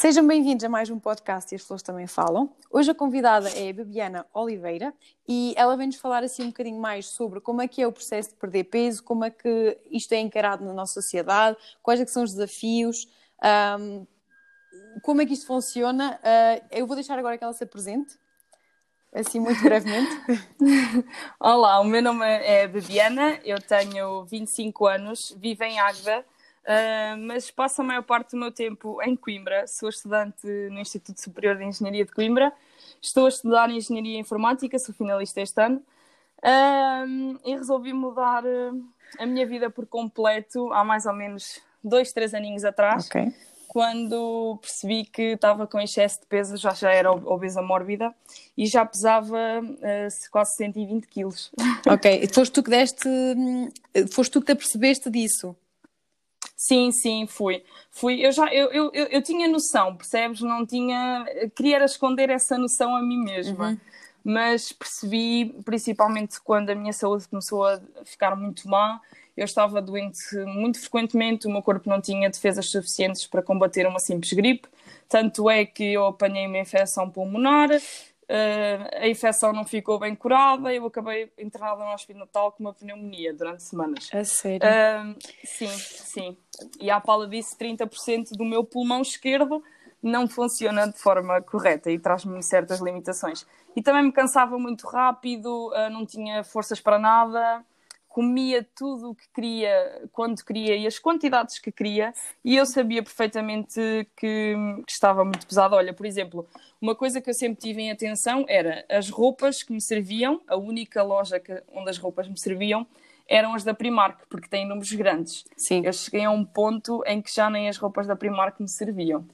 Sejam bem-vindos a mais um podcast e as flores também falam. Hoje a convidada é a Bebiana Oliveira e ela vem-nos falar assim um bocadinho mais sobre como é que é o processo de perder peso, como é que isto é encarado na nossa sociedade, quais é são os desafios, um, como é que isto funciona. Uh, eu vou deixar agora que ela se apresente, assim muito brevemente. Olá, o meu nome é Bebiana, eu tenho 25 anos, vivo em Águeda Uh, mas passo a maior parte do meu tempo em Coimbra. Sou estudante no Instituto Superior de Engenharia de Coimbra. Estou a estudar Engenharia Informática, sou finalista este ano. Uh, e resolvi mudar a minha vida por completo há mais ou menos dois, três aninhos atrás. Okay. Quando percebi que estava com excesso de peso, já, já era obesa mórbida e já pesava uh, quase 120 quilos. Ok, foste tu que deste, hum, foste tu que te apercebeste disso? Sim, sim, fui. Fui, eu já, eu, eu, eu, eu, tinha noção, percebes? Não tinha, queria esconder essa noção a mim mesma. Uhum. Mas percebi, principalmente quando a minha saúde começou a ficar muito má, eu estava doente muito frequentemente, o meu corpo não tinha defesas suficientes para combater uma simples gripe, tanto é que eu apanhei uma infecção pulmonar, a infecção não ficou bem curada e eu acabei internada no hospital com uma pneumonia durante semanas. A sério? Uh, sim, sim. E à pala disso, 30% do meu pulmão esquerdo não funciona de forma correta e traz-me certas limitações. E também me cansava muito rápido, uh, não tinha forças para nada, comia tudo o que queria, quando queria e as quantidades que queria, e eu sabia perfeitamente que, que, estava muito pesado. Olha, por exemplo, uma coisa que eu sempre tive em atenção era as roupas que me serviam, a única loja que, onde as roupas me serviam eram as da Primark, porque têm números grandes. Sim. Eu cheguei a um ponto em que já nem as roupas da Primark me serviam.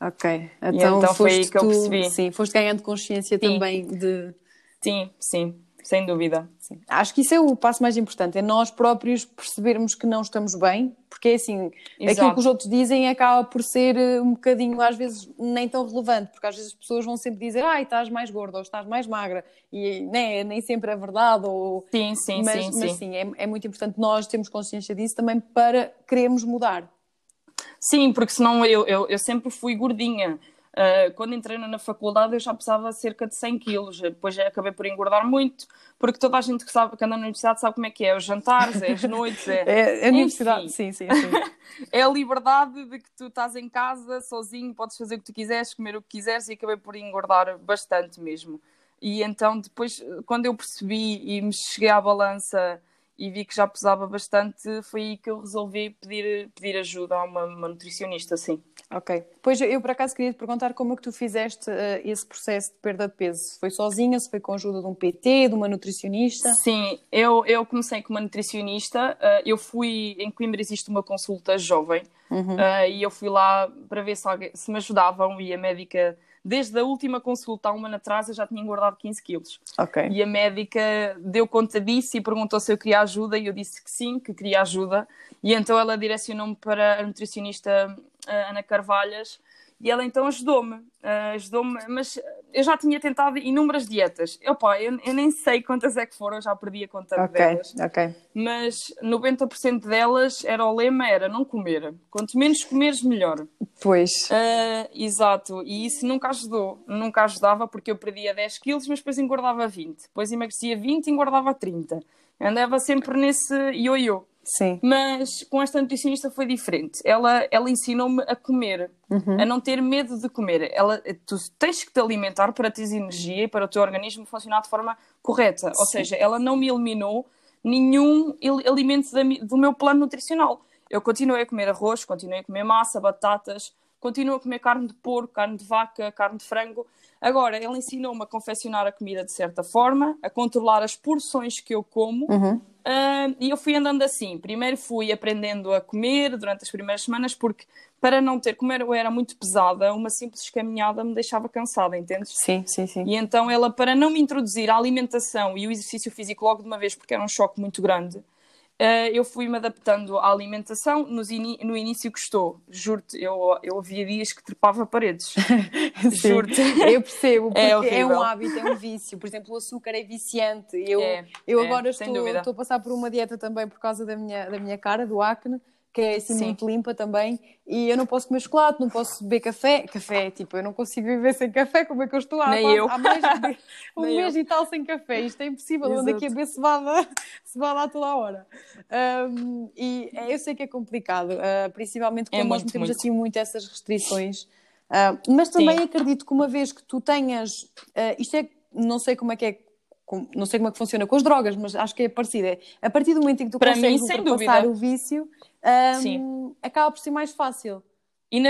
Ok, então, então foi aí que tu, eu percebi. Sim, foste ganhando consciência sim. também de. Sim, sim sem dúvida. Sim. Acho que isso é o passo mais importante, é nós próprios percebermos que não estamos bem, porque é assim, Exato. aquilo que os outros dizem acaba por ser eh, um bocadinho, às vezes, nem tão relevante, porque às vezes as pessoas vão sempre dizer, ai, estás mais gorda ou estás mais magra, e né, nem sempre é verdade, ou... Sim, sim, mas, sim. Mas sim, sim é, é muito importante nós termos consciência disso também para querermos mudar. Sim, porque senão eu, eu, eu sempre fui gordinha. Uh, quando entrei na faculdade eu já pesava cerca de 100 quilos, depois acabei por engordar muito, porque toda a gente que, sabe, que anda na universidade sabe como é que é, os jantares, é as noites, é... é a universidade, sim, sim, sim. é a liberdade de que tu estás em casa, sozinho, podes fazer o que tu quiseres, comer o que quiseres e acabei por engordar bastante mesmo. E então depois, quando eu percebi e me cheguei à balança e vi que já pesava bastante, foi aí que eu resolvi pedir, pedir ajuda a uma, uma nutricionista, sim. Ok. Pois eu, por acaso, queria te perguntar como é que tu fizeste uh, esse processo de perda de peso. Se foi sozinha, se foi com a ajuda de um PT, de uma nutricionista? Sim, eu, eu comecei com uma nutricionista. Uh, eu fui, em Coimbra existe uma consulta jovem, uhum. uh, e eu fui lá para ver se, alguém, se me ajudavam e a médica desde a última consulta há um ano atrás eu já tinha engordado 15 quilos. Okay. E a médica deu conta disso e perguntou se eu queria ajuda e eu disse que sim, que queria ajuda. E então ela direcionou-me para a nutricionista Ana Carvalhas e ela então ajudou-me, uh, ajudou-me, mas eu já tinha tentado inúmeras dietas. Opa, eu, eu nem sei quantas é que foram, eu já perdi a conta okay, delas. Ok. Mas 90% delas era o lema era não comer. Quanto menos comeres, melhor. Pois. Uh, exato. E isso nunca ajudou. Nunca ajudava porque eu perdia 10 quilos, mas depois engordava 20. Depois emagrecia 20 e engordava 30. andava sempre nesse ioiô. Sim. Mas com esta nutricionista foi diferente. Ela, ela ensinou-me a comer, uhum. a não ter medo de comer. Ela, tu tens que te alimentar para teres energia e para o teu organismo funcionar de forma correta. Sim. Ou seja, ela não me eliminou nenhum alimento da, do meu plano nutricional. Eu continuei a comer arroz, continuei a comer massa, batatas, continuo a comer carne de porco, carne de vaca, carne de frango. Agora, ela ensinou-me a confeccionar a comida de certa forma, a controlar as porções que eu como. Uhum. Uh, e eu fui andando assim. Primeiro fui aprendendo a comer durante as primeiras semanas, porque para não ter, como eu era muito pesada, uma simples caminhada me deixava cansada, entendes? Sim, sim, sim. E então ela, para não me introduzir a alimentação e o exercício físico logo de uma vez, porque era um choque muito grande, Uh, eu fui-me adaptando à alimentação. no início gostou, juro-te, eu, eu havia dias que trepava paredes. juro-te. Eu percebo, porque é, é, um hábito, é um vício. Por exemplo, o açúcar é viciante. Eu, é, eu é, agora estou, estou a passar por uma dieta também por causa da minha, da minha cara, do acne, que é assim Sim. muito limpa também, e eu não posso comer chocolate, não posso beber café. Café, tipo, eu não consigo viver sem café, como é que eu estou há, há mais de um mês eu. e tal sem café? Isto é impossível, eu ando aqui a beber cevada, cevada a toda a hora. Um, e é, eu sei que é complicado, uh, principalmente quando é nós temos assim muito essas restrições. Uh, mas também Sim. acredito que uma vez que tu tenhas, uh, isto é, não sei como é que é com, não sei como é que funciona com as drogas, mas acho que é parecido. É, a partir do momento em que tu Para consegues mim, ultrapassar o vício, um, acaba por ser mais fácil. E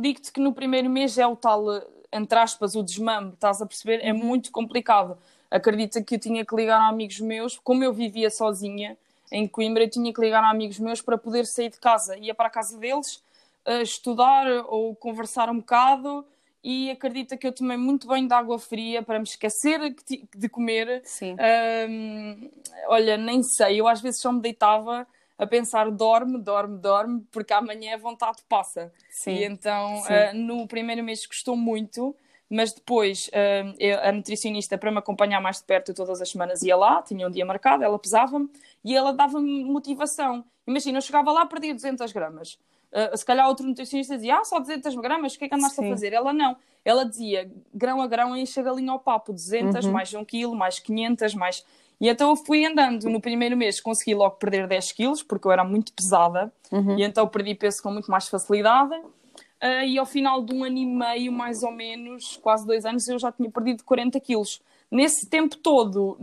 digo-te que no primeiro mês é o tal, entre aspas, o desmame, estás a perceber? É uhum. muito complicado. Acredita que eu tinha que ligar a amigos meus, como eu vivia sozinha em Coimbra, eu tinha que ligar a amigos meus para poder sair de casa. Ia para a casa deles, uh, estudar ou conversar um bocado e acredita que eu tomei muito bem de água fria para me esquecer de comer. Sim. Um, olha, nem sei, eu às vezes só me deitava a pensar dorme, dorme, dorme, porque amanhã a vontade passa. Sim. E então, Sim. Uh, no primeiro mês custou muito, mas depois uh, eu, a nutricionista, para me acompanhar mais de perto todas as semanas, ia lá, tinha um dia marcado, ela pesava-me e ela dava-me motivação. Imagina, eu chegava lá, perdia 200 gramas. Uh, se calhar outro nutricionista dizia, ah, só 200 gramas, o que é que andaste Sim. a fazer? Ela não. Ela dizia, grão a grão, enche a galinha ao papo, 200, uhum. mais 1 quilo, mais 500, mais... E então eu fui andando. No primeiro mês consegui logo perder 10 quilos, porque eu era muito pesada. Uhum. E então perdi peso com muito mais facilidade. Uh, e ao final de um ano e meio, mais ou menos, quase dois anos, eu já tinha perdido 40 quilos. Nesse tempo todo,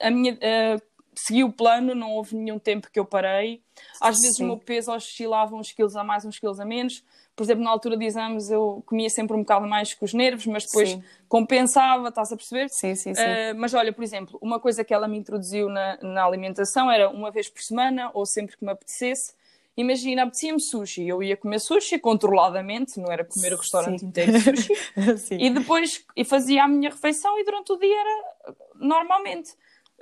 a minha, uh, segui o plano, não houve nenhum tempo que eu parei. Às vezes Sim. o meu peso oscilava uns quilos a mais, uns quilos a menos. Por exemplo, na altura de exames eu comia sempre um bocado mais com os nervos, mas depois sim. compensava, estás a perceber? Sim, sim, sim. Uh, mas olha, por exemplo, uma coisa que ela me introduziu na, na alimentação era uma vez por semana ou sempre que me apetecesse. Imagina, apetecia-me sushi, eu ia comer sushi controladamente, não era comer o restaurante sim. inteiro de sushi. e depois e fazia a minha refeição e durante o dia era normalmente.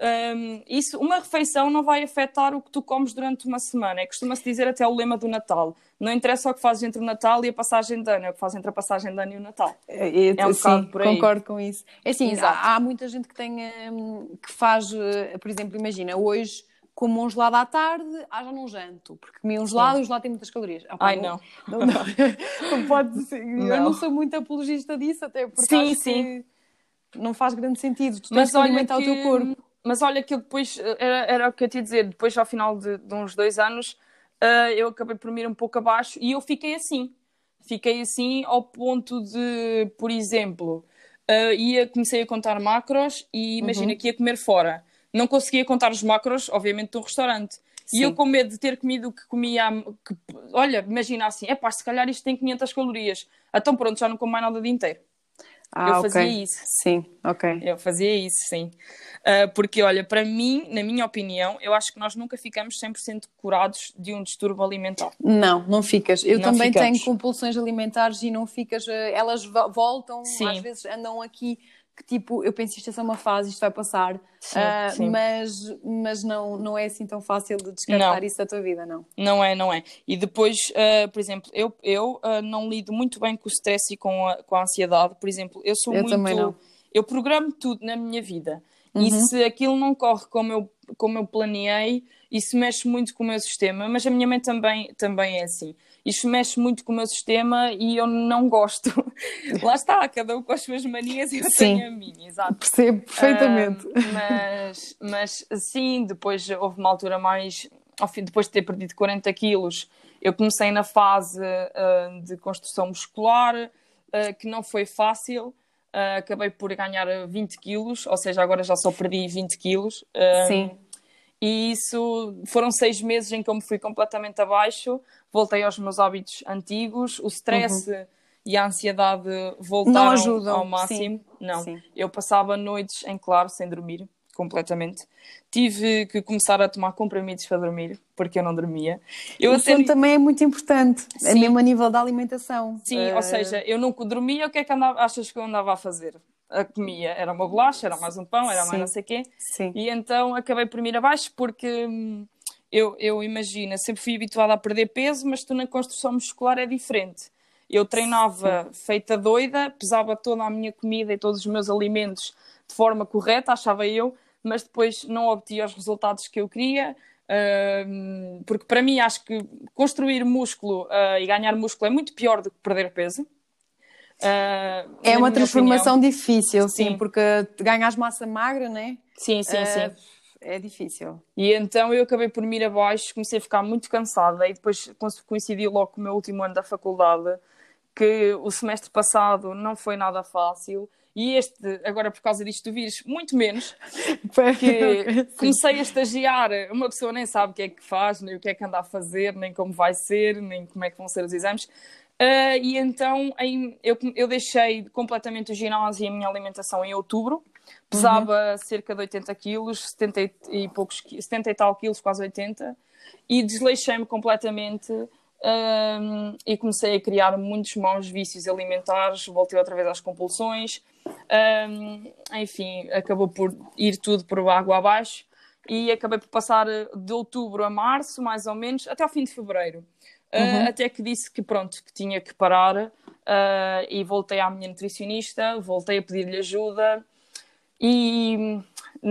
Um, isso, uma refeição não vai afetar o que tu comes durante uma semana. É costuma-se dizer até o lema do Natal. Não interessa o que fazes entre o Natal e a passagem de ano, é o que fazes entre a passagem de ano e o Natal. É, é um sim, por aí. concordo com isso. É assim, há, há, muita gente que tem um, que faz, uh, por exemplo, imagina, hoje como um gelado à tarde, ah, já não janto, porque comi um gelado e o gelado tem muitas calorias. Ah, pá, Ai, não. não, não, não pode ser. Não. Eu não sou muito apologista disso, até porque sim, sim. não faz grande sentido. Tu tens Mas que alimentar que... o teu corpo mas olha que eu depois, eh, era, era o que eu te ia dizer, depois ao final de, de uns dois anos, uh, eu acabei por me ir um pouco abaixo e eu fiquei assim. Fiquei assim ao ponto de, por exemplo, uh, ia, comecei a contar macros e imagina uhum. que ia comer fora. Não conseguia contar os macros, obviamente, de um restaurante. Sim. E eu com medo de ter comido o que comia, que, olha, imagina assim, é pá, se calhar isto tem 500 calorias. Então pronto, já não como mais nada o dia inteiro. Ah, eu fazia okay. isso. Sim, ok. Eu fazia isso, sim. Uh, porque, olha, para mim, na minha opinião, eu acho que nós nunca ficamos 100% curados de um distúrbio alimentar. Não, não ficas. Eu não também ficamos. tenho compulsões alimentares e não ficas. Uh, elas voltam, sim. às vezes andam aqui que tipo, eu penso isto é só uma fase, isto vai passar, sim, uh, sim. mas, mas não, não é assim tão fácil de descartar não. isso da tua vida, não. Não é, não é. E depois, uh, por exemplo, eu, eu uh, não lido muito bem com o stress e com a, com a ansiedade, por exemplo, eu sou eu muito. Também não. Eu programo tudo na minha vida. Uhum. E se aquilo não corre como eu, como eu planeei, isso mexe muito com o meu sistema, mas a minha mãe também, também é assim isto mexe muito com o meu sistema e eu não gosto. Lá está, cada um com as suas manias e eu sim, tenho a minha, exato. Percebo perfeitamente. Uh, mas, mas sim, depois houve uma altura mais, depois de ter perdido 40 quilos, eu comecei na fase uh, de construção muscular, uh, que não foi fácil. acabei por ganhar 20 quilos, ou seja, agora já só perdi 20 quilos. sim e isso foram seis meses em que eu me fui completamente abaixo, voltei aos meus hábitos antigos, o stress uhum. e a ansiedade voltaram ajudam, ao máximo. Sim. Não, sim. eu passava noites em claro sem dormir completamente. Tive que começar a tomar comprimidos para dormir, porque eu não dormia. Eu o até... sono também é muito importante, é mesmo a nível da alimentação. Sim, uh... ou seja, eu nunca dormia, o que é que andava, achas que eu andava a fazer? A comia era uma bolacha, era mais um pão, era Sim. mais não sei o quê. Sim. E então acabei por ir abaixo porque hum, eu, eu imagino, sempre fui habituada a perder peso, mas tu na construção muscular é diferente. Eu treinava Sim. feita doida, pesava toda a minha comida e todos os meus alimentos de forma correta, achava eu, mas depois não obtia os resultados que eu queria. Uh, porque para mim acho que construir músculo uh, e ganhar músculo é muito pior do que perder peso. Uh, é uma transformação opinião. difícil, sim, sim, porque ganhas massa magra, né? Sim, sim, sim. É difícil. E então eu acabei por me ir abaixo, comecei a ficar muito cansada e depois coincidiu logo com o meu último ano da faculdade, que o semestre passado não foi nada fácil e este, agora por causa disto do vírus, muito menos, porque comecei a estagiar, uma pessoa nem sabe o que é que faz, nem o que é que anda a fazer, nem como vai ser, nem como é que vão ser os exames. Uh, e então em, eu, eu deixei completamente o ginásio e a minha alimentação em outubro. Pesava uhum. cerca de 80 quilos, 70 e, poucos, 70 e tal quilos, quase 80. E desleixei-me completamente um, e comecei a criar muitos maus vícios alimentares. Voltei outra vez às compulsões. Um, enfim, acabou por ir tudo por água abaixo. E acabei por passar de outubro a março, mais ou menos, até ao fim de fevereiro. Uhum. Uh, até que disse que pronto, que tinha que parar uh, e voltei à minha nutricionista, voltei a pedir-lhe ajuda e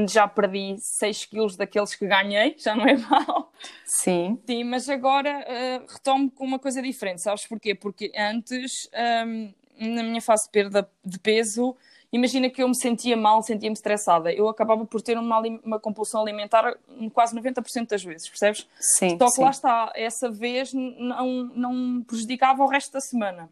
já perdi 6 quilos daqueles que ganhei, já não é mal. Sim. Sim, mas agora uh, retomo com uma coisa diferente, sabes porquê? Porque antes, um, na minha fase de perda de peso, imagina que eu me sentia mal, sentia-me estressada. Eu acabava por ter uma, uma compulsão alimentar quase 90% das vezes, percebes? Sim. Só que sim. lá está, essa vez não, não prejudicava o resto da semana.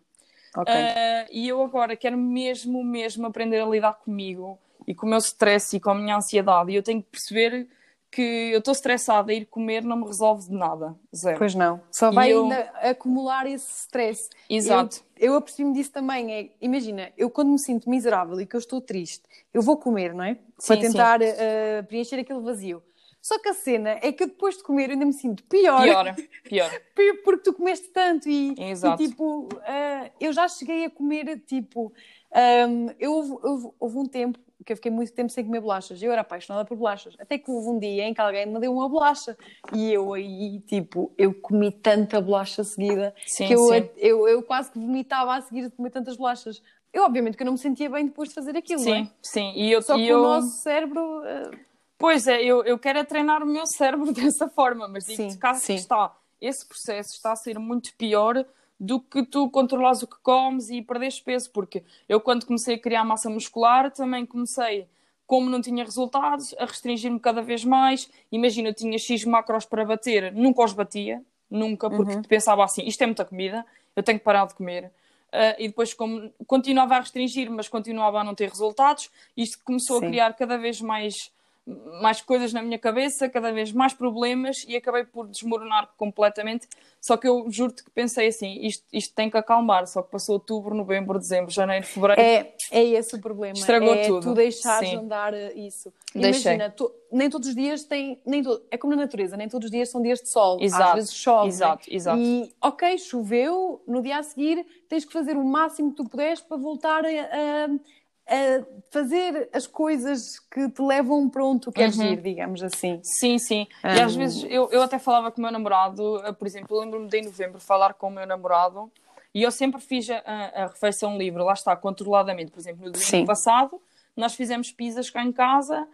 Ok. Uh, e eu agora quero mesmo, mesmo aprender a lidar comigo e com o meu stress e com a minha ansiedade. E eu tenho que perceber que eu estou estressada ir comer não me resolve de nada. Zero. Pois não. Só vai eu... ainda acumular esse stress. Exato. Eu, eu apercebi-me disso também. É, imagina, eu quando me sinto miserável e que eu estou triste, eu vou comer, não é? Sim, Para tentar uh, preencher aquele vazio. Só que a cena é que eu depois de comer eu ainda me sinto pior. Pior, pior. Porque tu comeste tanto e, Exato. e tipo, uh, eu já cheguei a comer, tipo, um, eu, eu, houve um tempo que eu fiquei muito tempo sem comer bolachas. Eu era apaixonada por bolachas. Até que houve um dia em que alguém me deu uma bolacha. E eu aí, tipo, eu comi tanta bolacha seguida sim, que eu, eu, eu, quase que vomitava a seguir de comer tantas bolachas. Eu, obviamente, que eu não me sentia bem depois de fazer aquilo, sim, é? Sim, e eu... Só que eu... o nosso cérebro... Uh... Pois é, eu, eu quero é treinar o meu cérebro dessa forma, mas digo-te, está, esse processo está a ser muito pior do que tu controlares o que comes e perderes peso, porque eu quando comecei a criar massa muscular também comecei, como não tinha resultados, a restringir-me cada vez mais. Imagina, eu tinha X macros para bater, nunca os batia, nunca, porque uhum. pensava assim, isto é muita comida, eu tenho que parar de comer. Uh, e depois, como continuava a restringir, mas continuava a não ter resultados, isto começou Sim. a criar cada vez mais mais coisas na minha cabeça, cada vez mais problemas e acabei por desmoronar completamente. Só que eu juro-te que pensei assim: isto, isto tem que acalmar. Só que passou outubro, novembro, dezembro, janeiro, fevereiro. É, é esse o problema. Estragou é tudo. tu deixares Sim. andar isso. Deixei. Imagina, tu, nem todos os dias têm. Nem to, é como na natureza, nem todos os dias são dias de sol. Exato. Às vezes chove. Exato, exato. E, ok, choveu, no dia a seguir tens que fazer o máximo que tu puderes para voltar a, a a fazer as coisas que te levam tu queres uhum. ir, digamos assim. Sim, sim. Um... E às vezes eu, eu até falava com o meu namorado, eh, por exemplo, lembro-me de em novembro falar com o meu namorado e eu sempre fiz a, a refeição livre, lá está, controladamente. Por exemplo, no domingo sim. passado nós fizemos pizzas cá em casa,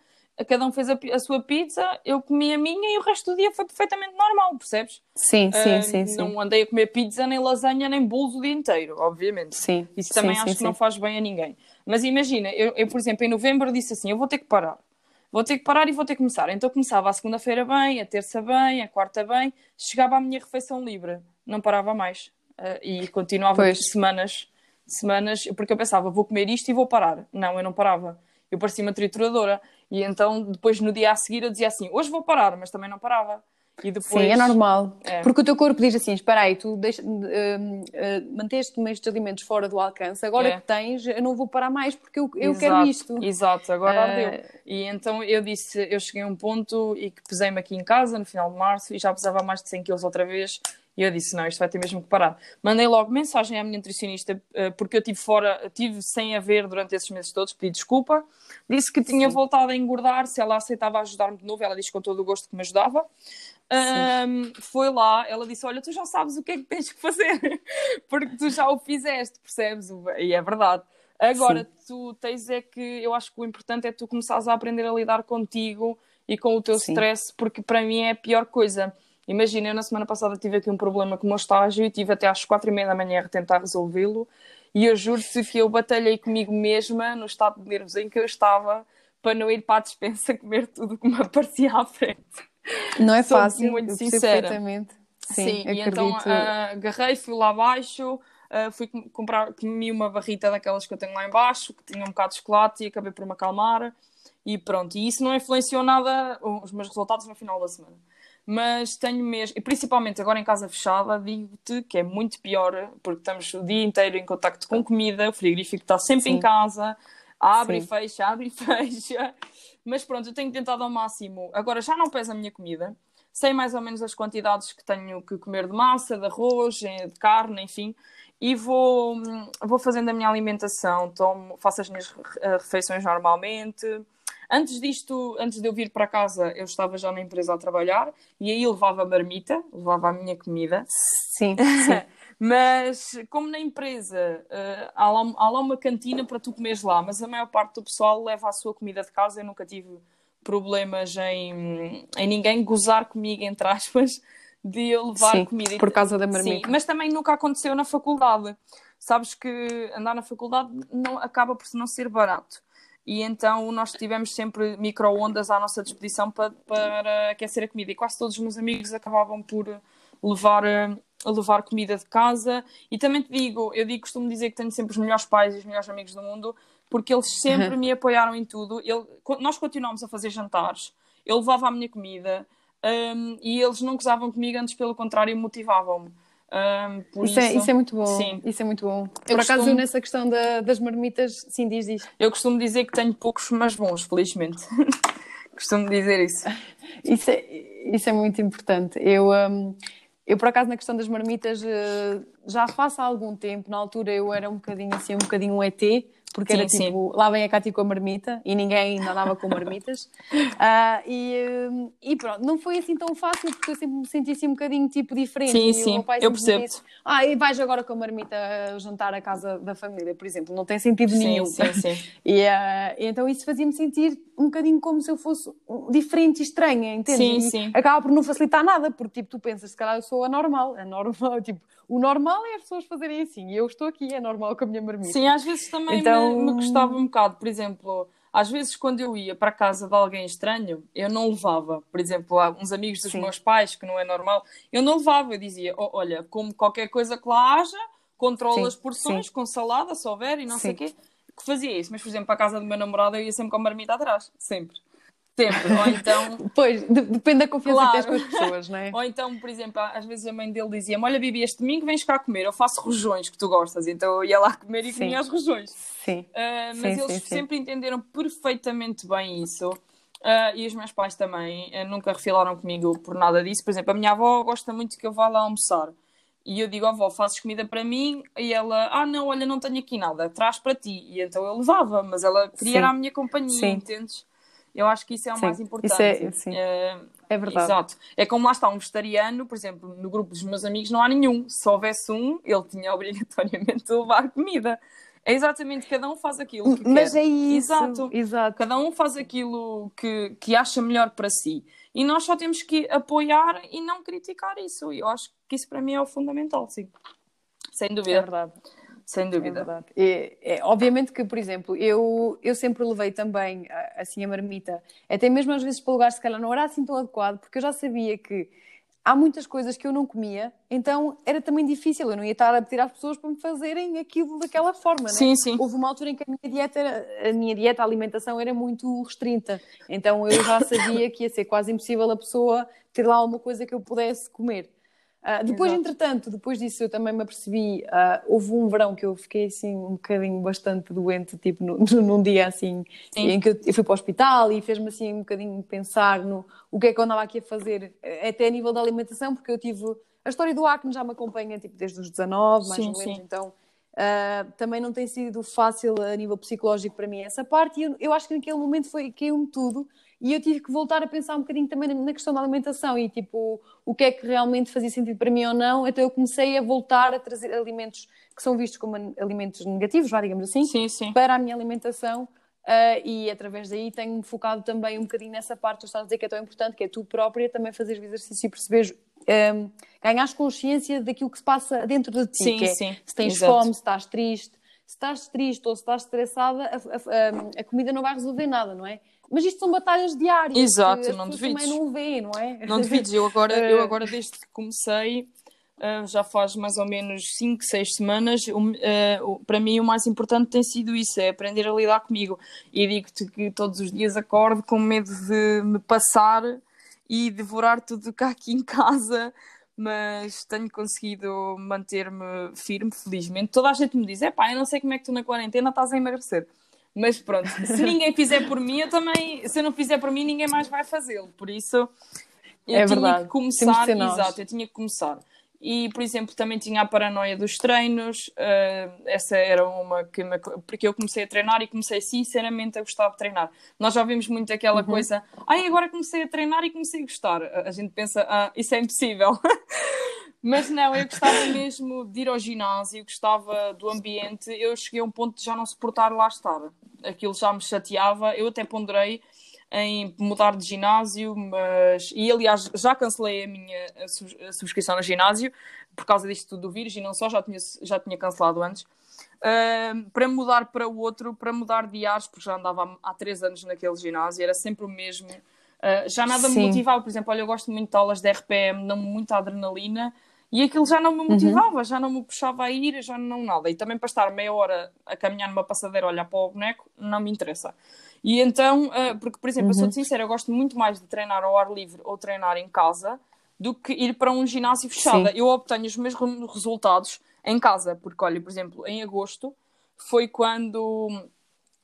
cada um fez a, a, sua pizza, eu comi a minha e o resto do dia foi perfeitamente normal, percebes? Sim, sim, uh, sim, sim. Não andei a comer pizza, nem lasanha, nem bolos o dia inteiro, obviamente. Sim. Isso também sim, acho sim, que não faz bem a ninguém. Mas imagina, eu, eu, por exemplo, em novembro disse assim: eu vou ter que parar. Vou ter que parar e vou ter que começar. Então começava a segunda-feira bem, a terça bem, a quarta bem, chegava à minha refeição livre, não parava mais. Uh, e continuava pois. semanas, semanas, porque eu pensava, vou comer isto e vou parar. Não, eu não parava. Eu parecia uma trituradora. E então, depois no dia a seguir, eu dizia assim: hoje vou parar, mas também não parava. E depois... Sim, é normal. É. Porque o teu corpo diz assim: espera aí, tu deixa, uh, uh, manteste estes alimentos fora do alcance, agora é. que tens, eu não vou parar mais porque eu, eu quero isto. Exato, agora uh... ardeu. E então eu disse: eu cheguei a um ponto e que pesei-me aqui em casa no final de março e já pesava mais de 100 quilos outra vez. E eu disse: não, isto vai ter mesmo que parar. Mandei logo mensagem à minha nutricionista, porque eu tive fora, tive sem haver durante esses meses todos, pedi desculpa. Disse que tinha Sim. voltado a engordar, se ela aceitava ajudar-me de novo, ela disse com todo o gosto que me ajudava. Um, foi lá, ela disse: Olha, tu já sabes o que é que tens que fazer, porque tu já o fizeste, percebes? E é verdade. Agora, Sim. tu tens é que, eu acho que o importante é tu começares a aprender a lidar contigo e com o teu Sim. stress, porque para mim é a pior coisa. Imagina, eu na semana passada tive aqui um problema com o meu estágio e tive até às quatro e meia da manhã a tentar resolvê-lo e eu juro-te que eu batalhei comigo mesma no estado de nervos em que eu estava para não ir para a dispensa comer tudo que me aparecia à frente. Não é fácil, muito sincera. Perfeitamente. Sim, Sim e então uh, agarrei, fui lá abaixo, uh, fui comprar, comi uma barrita daquelas que eu tenho lá embaixo, que tinha um bocado de chocolate e acabei por me acalmar. E pronto, e isso não influenciou nada os meus resultados no final da semana. Mas tenho mesmo, e principalmente agora em casa fechada, digo-te que é muito pior, porque estamos o dia inteiro em contacto com comida, o frigorífico está sempre Sim. em casa, abre Sim. e fecha, abre e fecha. Mas pronto, eu tenho tentado ao máximo. Agora já não pesa a minha comida, sei mais ou menos as quantidades que tenho que comer de massa, de arroz, eh, de carne, enfim, e vou, vou fazendo a minha alimentação, tomo, faço as minhas eh, refeições normalmente. Antes disto, antes de eu vir para casa, eu estava já na empresa a trabalhar e aí levava a marmita, levava a minha comida. Sim, sim. mas como na empresa uh, há, lá, há lá uma cantina para tu comeres lá, mas a maior parte do pessoal leva a sua comida de casa, eu nunca tive problemas em, em ninguém gozar comigo, entre aspas, de eu levar Sim, comida. Por causa da marmita. Sim, mas também nunca aconteceu na faculdade. Sabes que andar na faculdade não, acaba por não ser barato. E então nós tivemos sempre micro-ondas à nossa disposição para, para aquecer a comida. E quase todos os meus amigos acabavam por levar, levar comida de casa. E também te digo, eu digo, costumo dizer que tenho sempre os melhores pais e os melhores amigos do mundo, porque eles sempre me apoiaram em tudo. Ele, nós continuámos a fazer jantares, eu levava a minha comida um, e eles não gozavam comigo, antes pelo contrário, motivavam-me. Um, isso, isso... É, isso, é, muito bom. Sim. Isso é muito bom. Por eu acaso, costumo... nessa questão da, das marmitas, sim, diz, diz. Eu costumo dizer que tenho poucos, mas bons, felizmente. costumo dizer isso. Isso é, isso é muito importante. Eu, um, eu, por acaso, na questão das marmitas, uh, já faço há algum tempo. Na altura, eu era um bocadinho assim, um bocadinho um ET porque sim, era tipo, sim. lá vem a Cátia com a marmita e ninguém andava com marmitas. Uh, e, e pronto, não foi assim tão fácil porque eu sempre me senti assim um bocadinho tipo diferente. Sim, e sim, eu percebo. Disse, ah, e vais agora com a marmita jantar à casa da família, por exemplo. Não tem sentido sim, nenhum. Sim, sim. e, uh, então isso fazia-me sentir um bocadinho como se eu fosse diferente e estranha, entende? Sim, e sim. acaba por não facilitar nada, porque tipo, tu pensas, se calhar eu sou anormal, anormal, tipo, o normal é as pessoas fazerem assim, e eu estou aqui, é normal com a minha marmita. Sim, às vezes também então... me, me gostava um bocado, por exemplo, às vezes quando eu ia para a casa de alguém estranho, eu não levava, por exemplo, uns amigos dos Sim. meus pais, que não é normal, eu não levava, eu dizia, oh, olha, como qualquer coisa que lá haja, controla as porções Sim. com salada, se houver, e não Sim. sei o quê, que fazia isso, mas por exemplo, para a casa do meu namorado eu ia sempre com a marmita atrás, sempre. Sempre. Ou então. Pois, depende da confiança claro. que tens com as pessoas, não é? Ou então, por exemplo, às vezes a mãe dele dizia-me: Olha, Bibi, este domingo vens cá comer, eu faço rojões que tu gostas. Então eu ia lá comer e sim. comia os rojões. Sim. Uh, mas sim, eles sim, sempre entenderam perfeitamente bem isso. Uh, e os meus pais também uh, nunca refilaram comigo por nada disso. Por exemplo, a minha avó gosta muito que eu vá lá almoçar. E eu digo, avó, fazes comida para mim? E ela, ah, não, olha, não tenho aqui nada, traz para ti. E então eu levava, mas ela queria a minha companhia, entendes? Eu acho que isso é o sim, mais importante. Isso é, sim. É, é verdade. Exato. É como lá está um vegetariano, por exemplo, no grupo dos meus amigos não há nenhum. Se houvesse um, ele tinha obrigatoriamente de levar comida. É exatamente, cada um faz aquilo que Mas quer. é isso. Exato. Exato. Cada um faz aquilo que, que acha melhor para si. E nós só temos que apoiar e não criticar isso. E eu acho que isso para mim é o fundamental, sim. Sem dúvida. É verdade. Sem dúvida. É, é, obviamente que, por exemplo, eu, eu sempre levei também assim a marmita, até mesmo às vezes para lugares se calhar não era assim tão adequado, porque eu já sabia que há muitas coisas que eu não comia, então era também difícil, eu não ia estar a pedir às pessoas para me fazerem aquilo daquela forma, sim, né? Sim, Houve uma altura em que a minha dieta, era, a minha dieta, a alimentação era muito restrita, então eu já sabia que ia ser quase impossível a pessoa ter lá alguma coisa que eu pudesse comer. Uh, depois, Exato. entretanto, depois disso eu também me apercebi, uh, houve um verão que eu fiquei assim um bocadinho bastante doente, tipo no, num dia assim, Sim. em que eu, eu, fui para o hospital e fez-me assim um bocadinho pensar no o que é que eu andava aqui a fazer, eh, até a nível da alimentação, porque eu tive, a história do acne já me acompanha tipo desde os 19, mais sim, ou menos, sim. então Uh, também não tem sido fácil a nível psicológico para mim essa parte e eu, eu acho que naquele momento foi caiu-me tudo e eu tive que voltar a pensar um bocadinho também na questão da alimentação e tipo o que é que realmente fazia sentido para mim ou não então eu comecei a voltar a trazer alimentos que são vistos como alimentos negativos, vá, digamos assim, sim, sim. para a minha alimentação Uh, e através daí tenho-me focado também um bocadinho nessa parte que estás a dizer que é tão importante, que é tu própria também fazeres o exercício e perceberes, um, ganhares consciência daquilo que se passa dentro de ti. Sim, é, sim. Se tens Exato. fome, se estás triste, se estás triste ou se estás estressada, a, a- a comida não vai resolver nada, não é? Mas isto são batalhas diárias. Exato, não duvides. também não o veem, não é? Não devides, eu agora, eu Eh. agora desde que comecei, eh, já faz mais ou menos 5, 6 semanas, eh, para mim o mais importante tem sido isso, é aprender a lidar comigo. E digo-te que todos os dias acordo com medo de me passar e devorar tudo cá aqui em casa, mas tenho conseguido manter-me firme, felizmente. Toda a gente me diz, é pá, eu não sei como é que tu na quarentena estás a emagrecer. Mas pronto, se ninguém fizer por mim, eu também, se eu não fizer por mim, ninguém mais vai fazê-lo. Por isso, eu É tinha verdade. que começar, exato, eu tinha que começar. E, por exemplo, também tinha a paranoia dos treinos, eh, essa era uma que me, porque eu comecei a treinar e comecei sinceramente a gostar de treinar. Nós já vimos muito aquela Uhum. coisa, ai, agora comecei a treinar e comecei a gostar. A, a gente pensa, ah, isso é impossível. Mas não, eu gostava mesmo de ir ao ginásio, gostava do ambiente. Eu cheguei a um ponto de já não suportar lá estar. Aquilo já me chateava. Eu até ponderei em mudar de ginásio, mas. E aliás, já cancelei a minha subscrição no ginásio por causa disto tudo do vírus e não só, já tinha, já tinha cancelado antes. Ahm, para mudar para o outro, para mudar de ares, porque já andava há, há três anos naquele ginásio, era sempre o mesmo. Ah, já nada me Sim. motivava, por exemplo, olha, eu gosto muito de aulas de RPM, não muita adrenalina, e aquilo já não Uhum. me motivava, já não me puxava a ir, já não nada. E também para estar meia hora a caminhar numa passadeira a olhar para o boneco, não me interessa. E então, ah, porque, por exemplo, eu Uhum. sou-te sincera, eu gosto muito mais de treinar ao ar livre ou treinar em casa do que ir para um ginásio fechado. Sim. Eu obtenho os mesmos resultados em casa, porque, olha, por exemplo, em agosto foi quando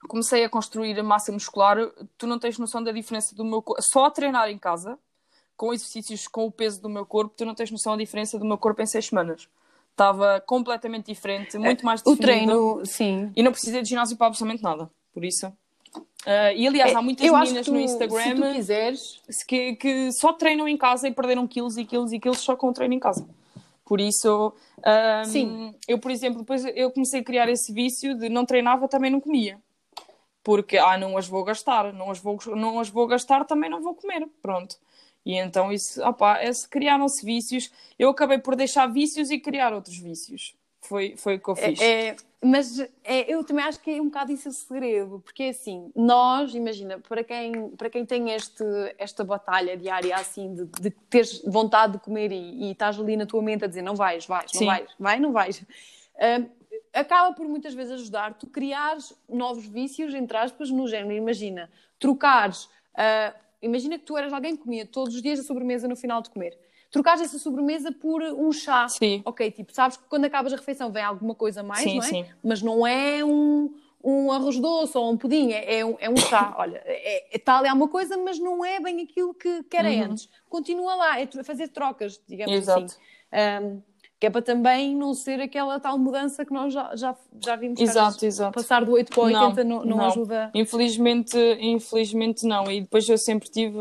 comecei a construir a massa muscular. Tu não tens noção da diferença do meu corpo. Só a treinar em casa, com exercícios com o peso do meu corpo, tu não tens noção da diferença do meu corpo em seis semanas. Estava completamente diferente, muito mais O definido. treino, sim. E não precisei de ginásio para absolutamente nada. Por isso. Ah, e aliás, há muitas É, eu meninas tu, no Instagram se quiseres, que, que só treinam em casa e perderam quilos e quilos e quilos só com o treino em casa. Por isso, ahm, Sim. eu, por exemplo, depois eu comecei a criar esse vício de não treinava, também não comia. Porque, ah, não as vou gastar, não as vou, não as vou gastar, também não vou comer. Pronto. E então isso, opá, esse, criaram-se vícios. Eu acabei por deixar vícios e criar outros vícios. Foi, foi o que eu fiz. É, é- mas é, eu também acho que é um bocado isso o segredo, porque é assim, nós, imagina, para quem, para quem tem este, esta batalha diária assim de, de teres vontade de comer e, e estás ali na tua mente a dizer não vais, vais, não Sim. vais, vai, não vais, hum, acaba por muitas vezes ajudar tu criares novos vícios, entre aspas, no género. Imagina, trocares, ah, imagina que tu eras alguém que comia todos os dias a sobremesa no final de comer. Trocares essa sobremesa por um chá. Sim. Ok, tipo, sabes que quando acabas a refeição vem alguma coisa a mais, Sim, não é? sim. Mas não é um, um arroz doce ou um pudim, é, é um, é um chá. Olha, é, é, tá ali alguma coisa, mas não é bem aquilo que, que era Uhum. antes. Continua lá, é fazer trocas, digamos Exato. assim. Ahm, que é para também não ser aquela tal mudança que nós já, já, já vimos Exato, exato. passar do 8 para o 80 não, não, não. ajuda. Infelizmente, infelizmente não. E depois eu sempre tive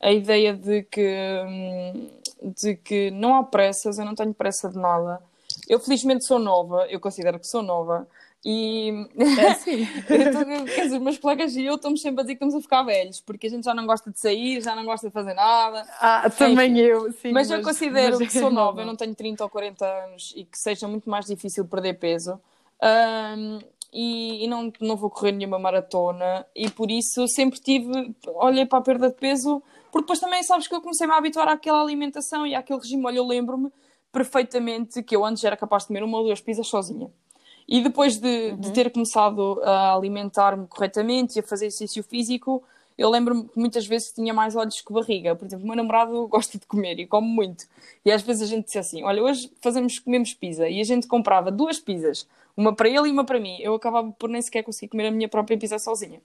a ideia de que, hum, de que não há pressas, eu não tenho pressa de nada. Eu felizmente sou nova, eu considero que sou nova. E É assim. eu tô- quer dizer, os meus colegas e eu estamos sempre a dizer que estamos a ficar velhos, porque a gente já não gosta de sair, já não gosta de fazer nada. Ah, também eu, sim. Mas, eu considero mas que é sou nova, eu não tenho 30 ou 40 anos e que seja muito mais difícil perder peso. Ahm, e, e não, não vou correr nenhuma maratona e por isso sempre tive, olhei para a perda de peso, porque depois também sabes que eu comecei-me a habituar àquela alimentação e àquele regime. Olha, eu lembro-me perfeitamente que eu antes era capaz de comer uma ou duas pizzas sozinha. E depois de, de ter começado a alimentar-me corretamente e a fazer exercício físico, eu lembro-me que muitas vezes tinha mais olhos que barriga. Por exemplo, o meu namorado gosta de comer e come muito. E às vezes a gente dizia assim: Olha, hoje fazemos, comemos pizza. E a gente comprava duas pizzas, uma para ele e uma para mim. Eu acabava por nem sequer conseguir comer a minha própria pizza sozinha.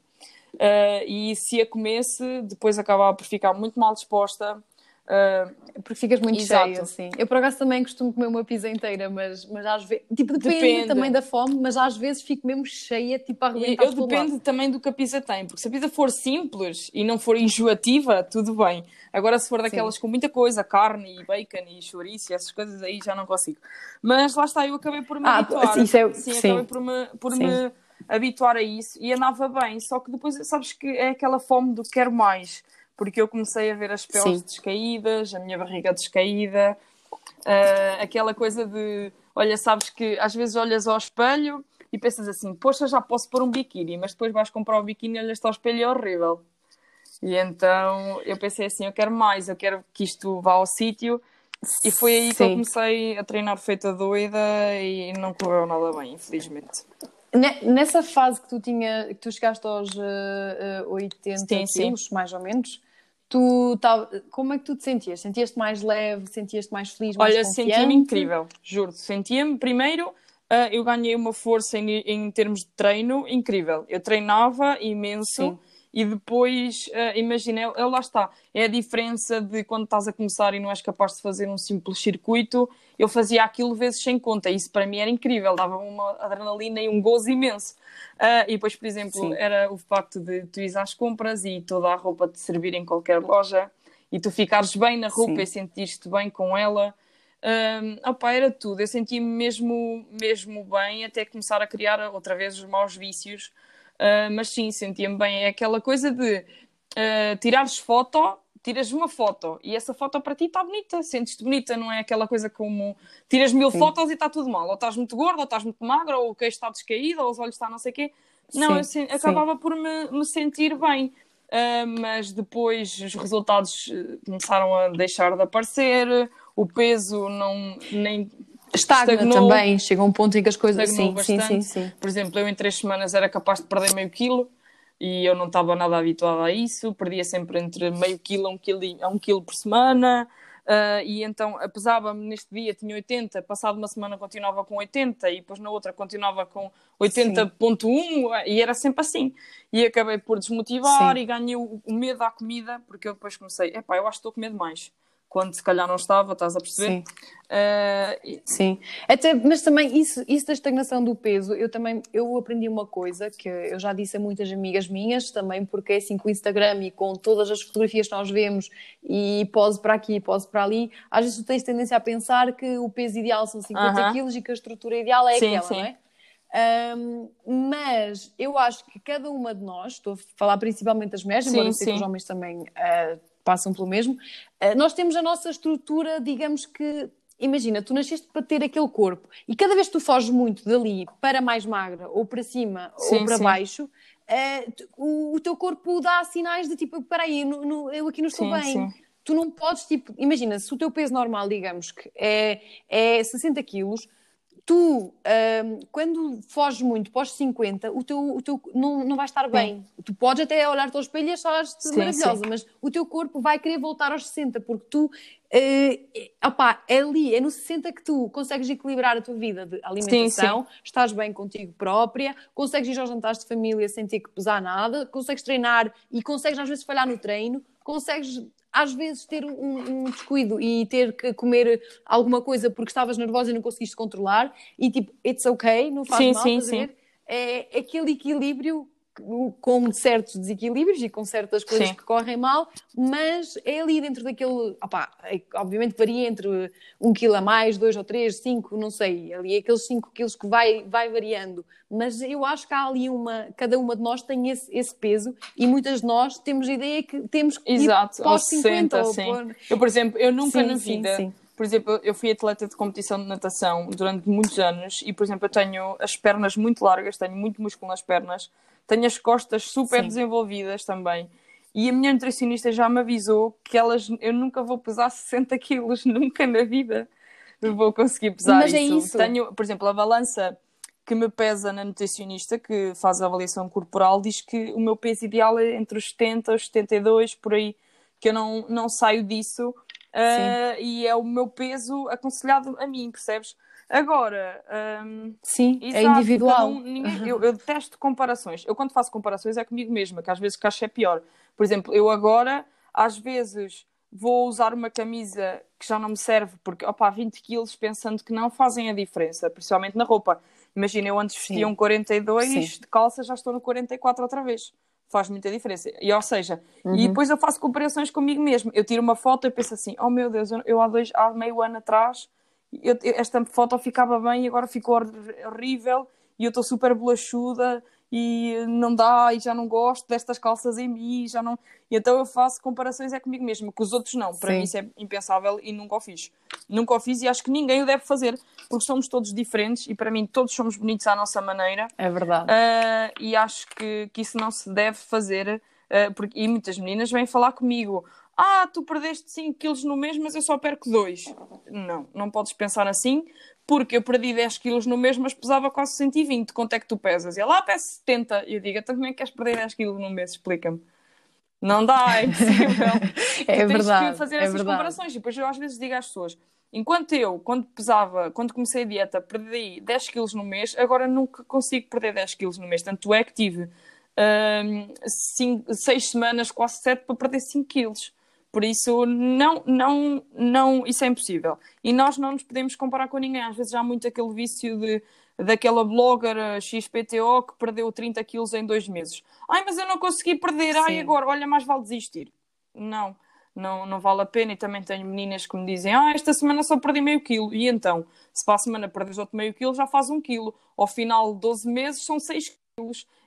Ah, e se a comesse, depois acabava por ficar muito mal disposta. Ah, Porque ficas muito Exato. cheia, assim. Eu, por acaso, também costumo comer uma pizza inteira, mas, mas às vezes... Tipo, depende, Depende. também da fome, mas às vezes fico mesmo cheia, tipo, a arrebentar eu de todo lado. depende também do que a pizza tem, porque se a pizza for simples e não for enjoativa, tudo bem. Agora, se for daquelas com muita coisa, carne e bacon e chouriço e essas coisas, aí já não consigo. Mas lá está, eu acabei por me Ah, habituar. isso é- sim, sim. acabei por me, por Sim. me habituar a isso e andava bem. Só que depois, sabes que é aquela fome do quero mais, porque eu comecei a ver as peles Sim. descaídas, a minha barriga descaída, uh, aquela coisa de, olha, sabes que às vezes olhas ao espelho e pensas assim, poxa, já posso pôr um biquíni, mas depois vais comprar o biquíni e olhas ao espelho e é horrível. E então eu pensei assim, eu quero mais, eu quero que isto vá ao sítio. E foi aí Sim. que eu comecei a treinar feita doida e não correu nada bem, infelizmente. Nessa fase que tu tinha, que tu chegaste aos uh, uh, 80 sim, quilos, sim. mais ou menos, tu tá, como é que tu te sentias? Sentias-te mais leve? Sentias-te mais feliz? Mais Olha, sentia-me incrível, juro. Sentia-me primeiro, uh, eu ganhei uma força em, em termos de treino incrível. Eu treinava imenso. Sim e depois, uh, imagina, é, lá está, é a diferença de quando estás a começar e não és capaz de fazer um simples circuito, eu fazia aquilo vezes sem conta, isso para mim era incrível, dava uma adrenalina e um gozo imenso. Uh, e depois, por exemplo, Sim. era o facto de tu ires às compras e toda a roupa te servir em qualquer loja e tu ficares bem na roupa Sim. e sentires-te bem com ela. Um, opa, era tudo, eu sentia-me mesmo, mesmo bem até começar a criar outra vez os maus vícios Uh, mas sim, sentia-me bem. É aquela coisa de uh, tirares foto, tiras uma foto e essa foto para ti está bonita, sentes-te bonita, não é aquela coisa como tiras mil sim. fotos e está tudo mal, ou estás muito gorda, ou estás muito magra, ou o queixo está descaído, ou os olhos estão não sei o quê. Não, sim, eu acabava sim. por me, me, sentir bem. Uh, mas depois os resultados começaram a deixar de aparecer, o peso não nem Estagna estagnou, também, chega um ponto em que as coisas. Sim, sim, sim, sim. Por exemplo, eu em três semanas era capaz de perder meio quilo e eu não estava nada habituada a isso, perdia sempre entre meio quilo a um quilo, a um quilo por semana. Uh, e então pesava-me neste dia, tinha 80, passado uma semana continuava com 80 e depois na outra continuava com 80.1 e era sempre assim. E acabei por desmotivar Sim. e ganhei o, o, medo à comida, porque eu depois comecei, epá, eu acho que estou com medo mais quando se calhar não estava, estás a perceber? Sim. Uh, Sim. Até, mas também isso, isso da estagnação do peso, eu também eu aprendi uma coisa que eu já disse a muitas amigas minhas também, porque é assim com o Instagram e com todas as fotografias que nós vemos e pose para aqui, pose para ali, às vezes tu tens tendência a pensar que o peso ideal são 50 uh -huh. quilos e que a estrutura ideal é sim, aquela, sim. não é? Um, mas eu acho que cada uma de nós, estou a falar principalmente das mulheres, embora sei que os homens também uh, passam pelo mesmo, nós temos a nossa estrutura, digamos que. Imagina, tu nasceste para ter aquele corpo e cada vez que tu foges muito dali para mais magra, ou para cima, sim, ou para sim. baixo, uh, o, teu corpo dá sinais de tipo, peraí, eu, eu aqui não estou sim, bem. Tu não podes, tipo, imagina, se o teu peso normal, digamos que é, é 60 quilos, tu, um, quando foges muito pós 50, o teu, o teu não, não vai estar bem. Sim. Tu podes até olhar-te ao espelho e achar-te maravilhosa, sim. mas o teu corpo vai querer voltar aos 60, porque tu, uh, opá, é ali, é no 60 que tu consegues equilibrar a tua vida de alimentação, sim, estás bem contigo própria, consegues ir aos jantares de família sem ter que pesar nada, consegues treinar e consegues às vezes falhar no treino, consegues às vezes ter um, um, descuido e ter que comer alguma coisa porque estavas nervosa e não conseguiste controlar e tipo, it's ok, não faz sim, mal, sim, sim. É, é aquele equilíbrio com certos desequilíbrios e com certas coisas Sim. que correm mal, mas é ali dentro daquele. Opa, é, obviamente varia entre um quilo a mais, dois ou três, cinco, não sei, ali é aqueles cinco quilos que vai, vai variando. Mas eu acho que há ali uma. Cada uma de nós tem esse, esse peso e muitas de nós temos a ideia que temos que. Exato, aos 60, 50, sim. Eu, por exemplo, eu nunca sim, na vida. Sim, por exemplo, eu fui atleta de competição de natação durante muitos anos e, por exemplo, eu tenho as pernas muito largas, tenho muito músculo nas pernas, tenho as costas super Sim. desenvolvidas também. E a minha nutricionista já me avisou que elas, eu nunca vou pesar 60 quilos, nunca na vida vou conseguir pesar Mas é isso. É isso. Tenho, por exemplo, a balança que me pesa na nutricionista, que faz a avaliação corporal, diz que o meu peso ideal é entre os 70 e os 72, por aí, que eu não, não saio disso. Uh, e é o meu peso aconselhado a mim, percebes? Agora, um, sim, é exato, é individual. Um, ninguém, eu, eu, detesto comparações. Eu, quando faço comparações, é comigo mesma, que às vezes que acho é pior. Por exemplo, eu agora, às vezes, vou usar uma camisa que já não me serve, porque, opa, 20 quilos, pensando que não fazem a diferença, principalmente na roupa. Imagina, eu antes vestia um 42 sim. de calça, já estou no 44 outra vez. Faz muita diferença. E, ou seja, uhum. e depois eu faço comparações comigo mesmo. Eu tiro uma foto e penso assim: oh meu Deus, eu há, dois, há meio ano atrás eu, esta foto ficava bem e agora ficou horrível e eu estou super bolachuda e não dá e já não gosto destas calças em mim, já não. E então eu faço comparações é comigo mesmo, com os outros não. Para Sim. mim isso é impensável e nunca o fiz. Nunca o fiz e acho que ninguém o deve fazer, porque somos todos diferentes e para mim todos somos bonitos à nossa maneira. É verdade. Uh, e acho que, que isso não se deve fazer, uh, porque, e muitas meninas vêm falar comigo. Ah, tu perdeste 5 quilos no mês, mas eu só perco 2. Não, não podes pensar assim, porque eu perdi 10 quilos no mês, mas pesava quase 120. Quanto é que tu pesas? E ela, ah, peso 70. E eu digo, então como é que queres perder 10 quilos no mês? Explica-me. Não dá, é impossível. é tu verdade. Tens que fazer é essas verdade. comparações. E depois eu às vezes digo às pessoas, enquanto eu, quando pesava, quando comecei a dieta, perdi 10 quilos no mês, agora nunca consigo perder 10 quilos no mês. Tanto é que tive 6 um, semanas, quase 7, para perder 5 quilos. Por isso, não, não, não, isso é impossível. E nós não nos podemos comparar com ninguém. Às vezes há muito aquele vício de, daquela blogger XPTO que perdeu 30 quilos em dois meses. Ai, mas eu não consegui perder. Sim. Ai, agora, olha, mais vale desistir. Não, não, não vale a pena. E também tenho meninas que me dizem, ah, esta semana só perdi meio quilo. E então, se para a semana perdes outro meio quilo, já faz um quilo. Ao final de 12 meses, são 6 quilos.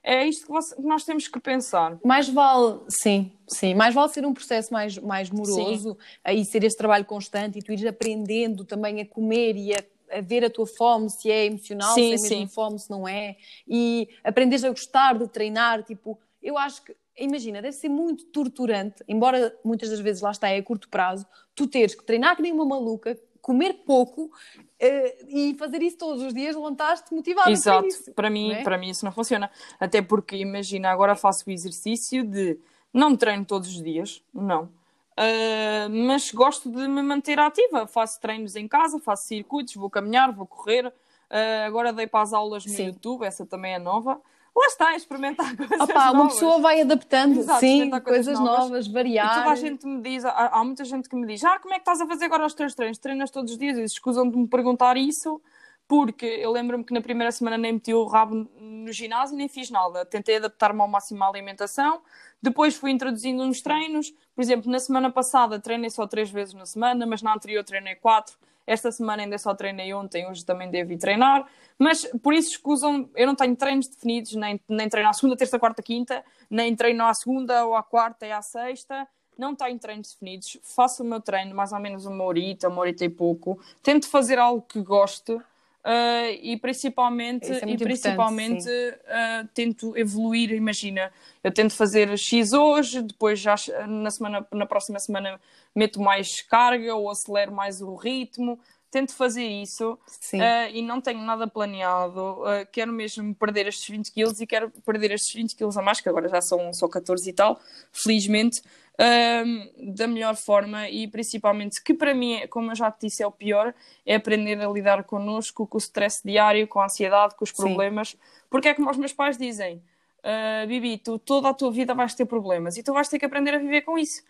É isto que nós temos que pensar. Mais vale, sim, sim, mais vale ser um processo mais, mais moroso, sim. aí ser este trabalho constante e tu ires aprendendo também a comer e a, a ver a tua fome, se é emocional, sim, se é mesmo sim. fome, se não é, e aprenderes a gostar de treinar, tipo, eu acho que imagina, deve ser muito torturante, embora muitas das vezes lá está, é a curto prazo, tu teres que treinar que nem uma maluca, comer pouco uh, e fazer isso todos os dias, levantaste motivado Exato. Isso, para mim, é? para mim isso não funciona. Até porque, imagina, agora faço o exercício de não treino todos os dias, não. Uh, mas gosto de me manter ativa. Faço treinos em casa, faço circuitos, vou caminhar, vou correr. Uh, agora dei para as aulas no Sim. YouTube, essa também é nova lá está, experimentar coisas Opa, novas. Uma pessoa vai adaptando, Exato, sim, coisas, coisas novas, novas, variar. E toda a gente me diz, há, há, muita gente que me diz, ah, como é que estás a fazer agora os teus treinos? Treinas todos os dias? E escusam de me perguntar isso, porque eu lembro-me que na primeira semana nem meti o rabo no ginásio, nem fiz nada. Tentei adaptar-me ao máximo à alimentação, depois fui introduzindo uns treinos. Por exemplo, na semana passada treinei só três vezes na semana, mas na anterior treinei quatro. Esta semana ainda só treinei ontem, hoje também devo ir treinar. Mas por isso escusam, eu não tenho treinos definidos, nem, nem treino à segunda, terça, quarta, quinta, nem treino à segunda ou à quarta e à sexta. Não tenho treinos definidos, faço o meu treino mais ou menos uma horita, uma horita e pouco. Tento fazer algo que gosto Uh, e principalmente, é e principalmente uh, tento evoluir, imagina, eu tento fazer X hoje, depois já na, semana, na próxima semana meto mais carga ou acelero mais o ritmo, tento fazer isso uh, e não tenho nada planeado, quero mesmo perder estes 20 quilos e quero perder estes 20 quilos a mais, que agora já são só 14 e tal, felizmente, um, da melhor forma e principalmente que para mim, como eu já te disse, é o pior, é aprender a lidar connosco, com o stress diário, com a ansiedade, com os problemas, Sim. porque é como os meus pais dizem, uh, Bibi, tu toda a tua vida vais ter problemas e tu vais ter que aprender a viver com isso.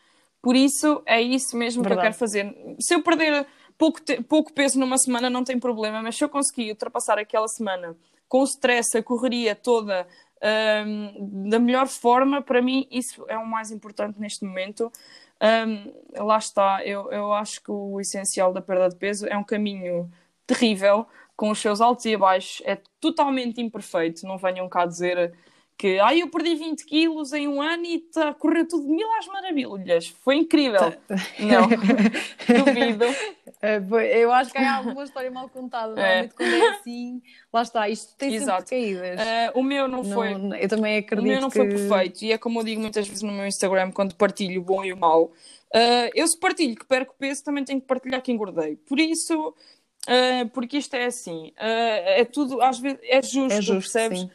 Por isso, é isso mesmo Verdade. que eu quero fazer. Se eu perder pouco, pouco peso numa semana, não tem problema, mas se eu conseguir ultrapassar aquela semana com o stress, a correria toda, um, da melhor forma, para mim, isso é o mais importante neste momento. Um, lá está, eu, eu acho que o essencial da perda de peso é um caminho terrível, com os seus altos e baixos, é totalmente imperfeito. Não venham cá dizer que ah, eu perdi 20 quilos em um ano e está correu tudo de mil às maravilhas. Foi incrível. Tá. Não, duvido. É, eu acho que há alguma história mal contada. É. Normalmente é. quando é assim, lá está, isto tem Exato. sempre caídas. Uh, o meu não foi. Não, eu também acredito. O meu não que... foi perfeito. E é como eu digo muitas vezes no meu Instagram, quando partilho o bom e o mau. Uh, eu se partilho que perco peso, também tenho que partilhar que engordei. Por isso, uh, porque isto é assim, é tudo, às vezes, é justo, é justo percebes? Sim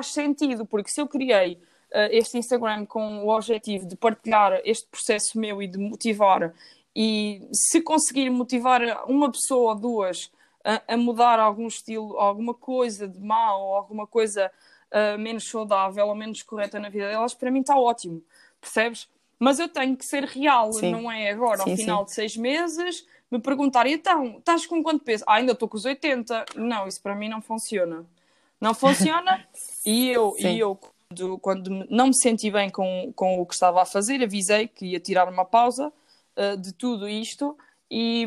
faz sentido, porque se eu criei uh, este Instagram com o objetivo de partilhar este processo meu e de motivar, e se conseguir motivar uma pessoa ou duas a, a mudar algum estilo, alguma coisa de mal ou alguma coisa uh, menos saudável ou menos correta na vida delas, para mim está ótimo, percebes? Mas eu tenho que ser real, sim. não é agora, sim, ao final sim. de seis meses, me perguntar, então, estás com quanto peso? Ah, ainda estou com os 80. Não, isso para mim não funciona. Não funciona. e eu, e eu quando, quando, não me senti bem com, com o que estava a fazer, avisei que ia tirar uma pausa uh, de tudo isto e,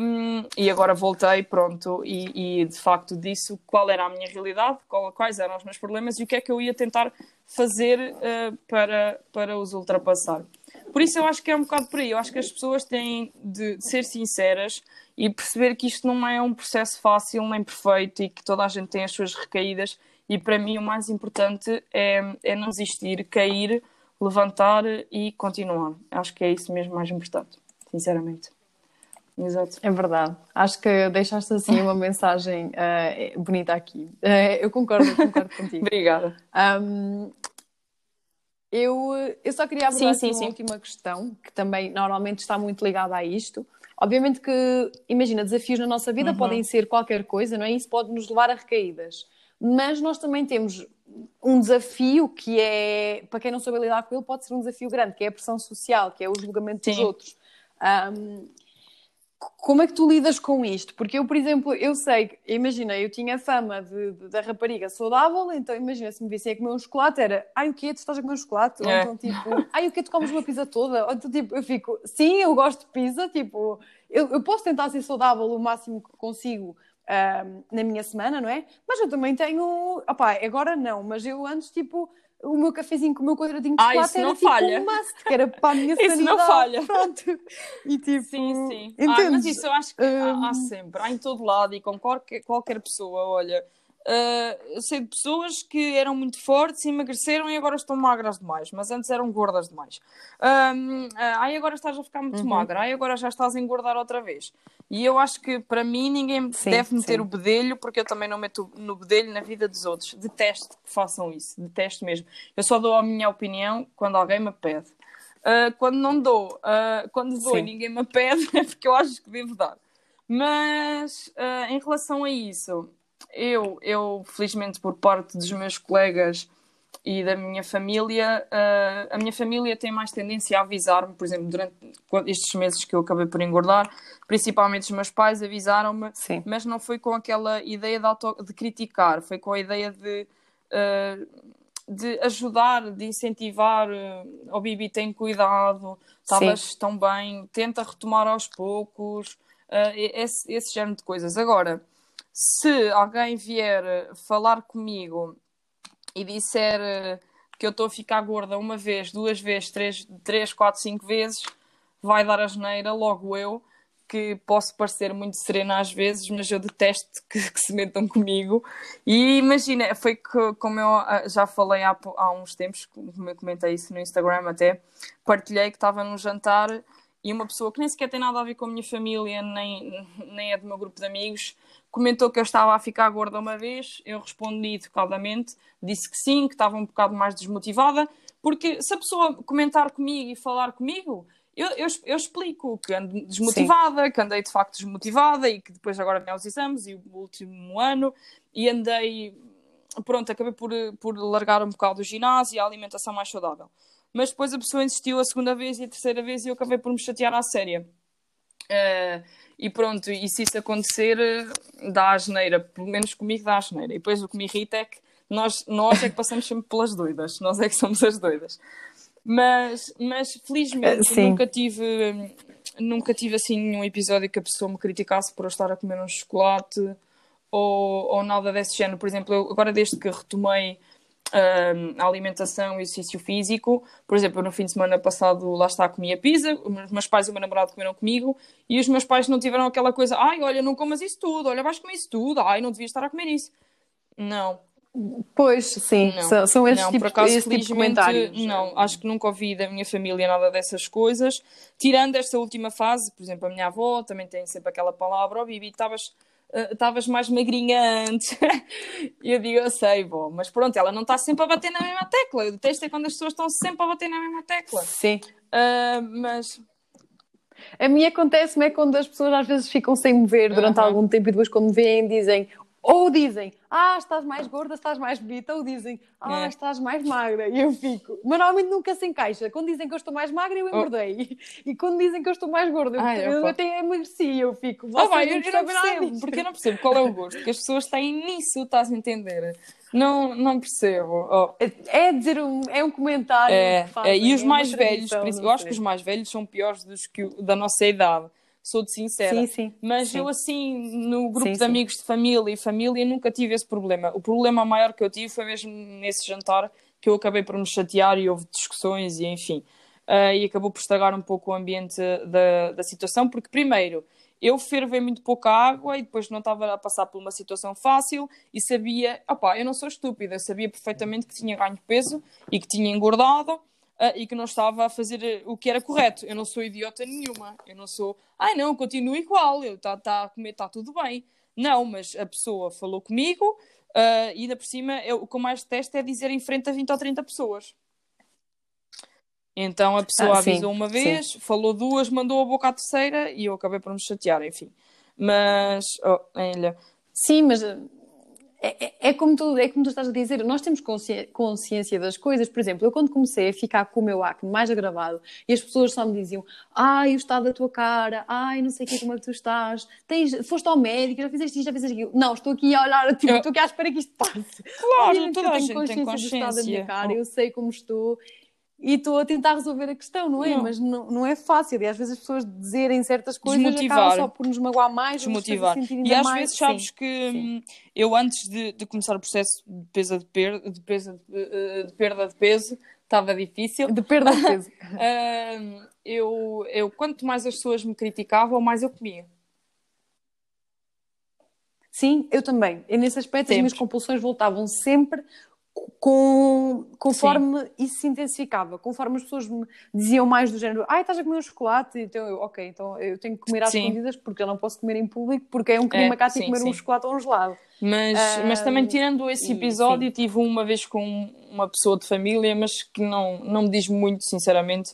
e agora voltei, pronto, e, e, de facto disse qual era a minha realidade, qual, quais eram os meus problemas e o que é que eu ia tentar fazer uh, para, para os ultrapassar. Por isso eu acho que é um bocado por aí, eu acho que as pessoas têm de, de ser sinceras e perceber que isto não é um processo fácil nem perfeito e que toda a gente tem as suas recaídas e para mim o mais importante é, é não desistir, cair, levantar e continuar. Acho que é isso mesmo mais importante, sinceramente. Exato. É verdade. Acho que deixaste assim uma mensagem uh, bonita aqui. Uh, eu concordo, concordo contigo. Obrigada. Um, eu, eu só queria abordar sim, sim, uma sim. última questão, que também normalmente está muito ligada a isto. Obviamente que, imagina, desafios na nossa vida uhum. podem ser qualquer coisa, não é? Isso pode nos levar a recaídas. Mas nós também temos um desafio que é, para quem não souber lidar com ele, pode ser um desafio grande, que é a pressão social, que é o julgamento dos outros. Um, como é que tu lidas com isto? Porque eu, por exemplo, eu sei, imagina, eu tinha fama de, de, da rapariga saudável, então imagina, se me vissem a comer um chocolate, era ai o quê? Tu estás a comer um chocolate? É. Ou então tipo, ai o quê? Tu comes uma pizza toda? Ou então tipo, eu fico, sim, eu gosto de pizza, tipo, eu, eu posso tentar ser saudável o máximo que consigo um, na minha semana, não é? Mas eu também tenho, opá, agora não, mas eu antes tipo o meu cafezinho com o meu quadradinho de ah, chocolate era tipo falha. um must, que era para a minha sanidade. Isso não falha. Pronto. E tipo... Sim, sim. Ah, mas isso eu acho que há, há, sempre, há em todo lado e com qualquer, qualquer pessoa, olha... Uh, sei de pessoas que eram muito fortes e emagreceram e agora estão magras demais, mas antes eram gordas demais. Uh, uh, ai, agora estás a ficar muito uhum. magra, ai, agora já estás a engordar outra vez. E eu acho que para mim ninguém sim, deve meter sim. o bedelho, porque eu também não meto no bedelho na vida dos outros. Detesto que façam isso, detesto mesmo. Eu só dou a minha opinião quando alguém me pede. Uh, quando não dou, quando dou sim. e ninguém me pede, é porque eu acho que devo dar. Mas em relação a isso, eu, eu, felizmente, por parte dos meus colegas e da minha família, uh, a minha família tem mais tendência a avisar-me, por exemplo, durante estes meses que eu acabei por engordar, principalmente os meus pais avisaram-me, mas não foi com aquela ideia de, auto, de criticar, foi com a ideia de, uh, de ajudar, de incentivar, uh, oh Bibi, tem cuidado, estavas tão bem, tenta retomar aos poucos, uh, esse, esse género de coisas. Agora, se alguém vier falar comigo e disser eh, que eu estou a ficar gorda uma vez, duas vezes, três, três quatro, cinco vezes, vai dar a geneira, logo eu, que posso parecer muito serena às vezes, mas eu detesto que, que se metam comigo. E imagina, foi que, como eu ah, já falei há, há uns tempos, como eu comentei isso no Instagram até, partilhei que estava num jantar e uma pessoa que nem sequer tem nada a ver com a minha família, nem, nem é do meu grupo de amigos, comentou que eu estava a ficar gorda uma vez, eu respondi educadamente, disse que sim, que estava um bocado mais desmotivada, porque se a pessoa comentar comigo e falar comigo, eu, eu, eu explico que ando desmotivada, sim. que andei de facto desmotivada e que depois agora vem aos exames e o último ano e andei, pronto, acabei por, por largar um bocado o ginásio e a alimentação mais saudável. Mas depois a pessoa insistiu a segunda vez e a terceira vez e eu acabei por me chatear à séria. Uh, e pronto, e se isso acontecer, dá a geneira, pelo menos comigo dá a geneira. E depois o que me irrita é que nós, nós é que passamos sempre pelas doidas, nós é que somos as doidas. Mas, mas felizmente uh, nunca tive nunca tive assim nenhum episódio que a pessoa me criticasse por eu estar a comer um chocolate ou, ou nada desse género. Por exemplo, eu, agora desde que retomei a alimentação e exercício físico. Por exemplo, no fim de semana passado, lá está, comia pizza, os meus pais e o meu namorado comeram comigo, e os meus pais não tiveram aquela coisa, ai, olha, não comas isso tudo, olha, vais comer isso tudo, ai, não devias estar a comer isso. Não. Pois, sim, não. são, são esses, não, tipos, acaso, tipo de comentários. Não, acho que nunca ouvi da minha família nada dessas coisas. Tirando esta última fase, por exemplo, a minha avó também tem sempre aquela palavra, oh Bibi, estavas estavas mais magrinha antes. e eu digo, eu sei, bom, mas pronto, ela não está sempre a bater na mesma tecla. Eu detesto é quando as pessoas estão sempre a bater na mesma tecla. Sim. Uh, mas. A mim acontece-me é quando as pessoas às vezes ficam sem me ver durante uhum. algum tempo e depois quando me veem dizem ou dizem, ah, estás mais gorda, estás mais bonita, ou dizem, ah, é. estás mais magra, e eu fico. Mas normalmente nunca se encaixa. Quando dizem que eu estou mais magra, eu oh. engordei. Oh. E quando dizem que eu estou mais gorda, Ai, eu, eu até emagreci, eu fico. Oh, vai, eu, não percebo, porque eu não percebo qual é o gosto que as pessoas têm nisso, estás a entender? Não, não percebo. Oh. É, é dizer um, é um comentário. É, fazem, é, e os é mais velhos, eu acho que os mais velhos são piores dos que da nossa idade sou-te sincera. Sim, sim. Mas sim. eu, assim, no grupo Sim, de amigos de família e família, nunca tive esse problema. O problema maior que eu tive foi mesmo nesse jantar que eu acabei por me chatear e houve discussões e enfim. Ah, e acabou por estragar um pouco o ambiente da, da situação, porque primeiro eu fervei muito pouca água e depois não estava a passar por uma situação fácil e sabia, opá, eu não sou estúpida, sabia perfeitamente que tinha ganho peso e que tinha engordado ah, e que não estava a fazer eh, o que era correto. Eu não sou idiota nenhuma, eu não sou, ai não, continuo igual, está tá a comer, está tudo bem. Não, mas a pessoa falou comigo ah, e ainda por cima eu, o que eu mais detesto é dizer em frente a 20 ou 30 pessoas. Então a pessoa Ah, sim, avisou uma vez, falou duas, mandou a boca à terceira e eu acabei por me chatear, enfim. Mas, oh, olha, Sim, mas uh, é, é- é como tu, é como tu estás a dizer, nós temos consci- consciência das coisas. Por exemplo, eu quando comecei a ficar com o meu acne mais agravado e as pessoas só me diziam ai, o estado da tua cara, ai, não sei o que, como é que tu estás, Tens, foste ao médico, já fizeste isto, já fizeste aquilo. Não, estou aqui a olhar, tipo, Eu- estou aqui à espera que isto passe. Claro, Obviamente toda a gente tem consciência do estado da minha consciência. cara, eu sei como estou. E estou a tentar resolver a questão, não é? Não. Mas não, não é fácil. E às vezes as pessoas dizerem certas coisas acabam só por nos magoar mais, nos desmotivar. sentir E às mais. vezes sabes Sim. que sim. hum, eu antes de, de começar o processo de perda de, per de, de, eh, de perda de peso estava difícil. De perda de peso. Hum, eu, eu, quanto mais as pessoas me criticavam, mais eu comia. Sim, eu também. E nesse aspecto as Sempre. minhas compulsões voltavam sempre com, conforme isso se intensificava, conforme as pessoas me diziam mais do género, ai, estás a comer um chocolate, então eu, ok, então eu tenho que comer às Sim. escondidas porque eu não posso comer em público porque é um crime É, cá tipo sim, comer um sim. chocolate ou um gelado. Mas, mas também tirando esse e- episódio, tive uma vez com uma pessoa de família, mas que não, não me diz muito, sinceramente,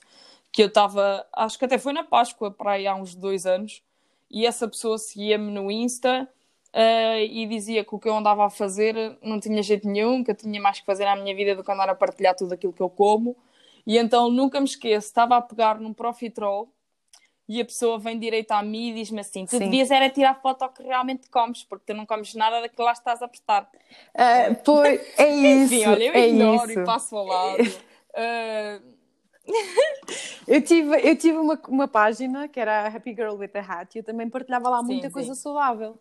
que eu estava, acho que até foi na Páscoa, para aí há uns dois anos, e essa pessoa seguia-me no Insta eh, e dizia que o que eu andava a fazer não tinha jeito nenhum, que eu tinha mais que fazer na minha vida do que andar a partilhar tudo aquilo que eu como. E então nunca me esqueço, estava a pegar num Profitrol e a pessoa vem direito a mim e diz-me assim: Tu Sim. devias era tirar foto ao que realmente comes, porque tu não comes nada daquilo que lá estás a prestar. Ah, pois, é isso, Enfim, olha, eu é ignoro isso. e passo ao lado. Ah, Eu tive, eu tive uma, uma página que era a Happy Girl with a Hat e eu também partilhava lá Sim, muita sim. coisa saudável.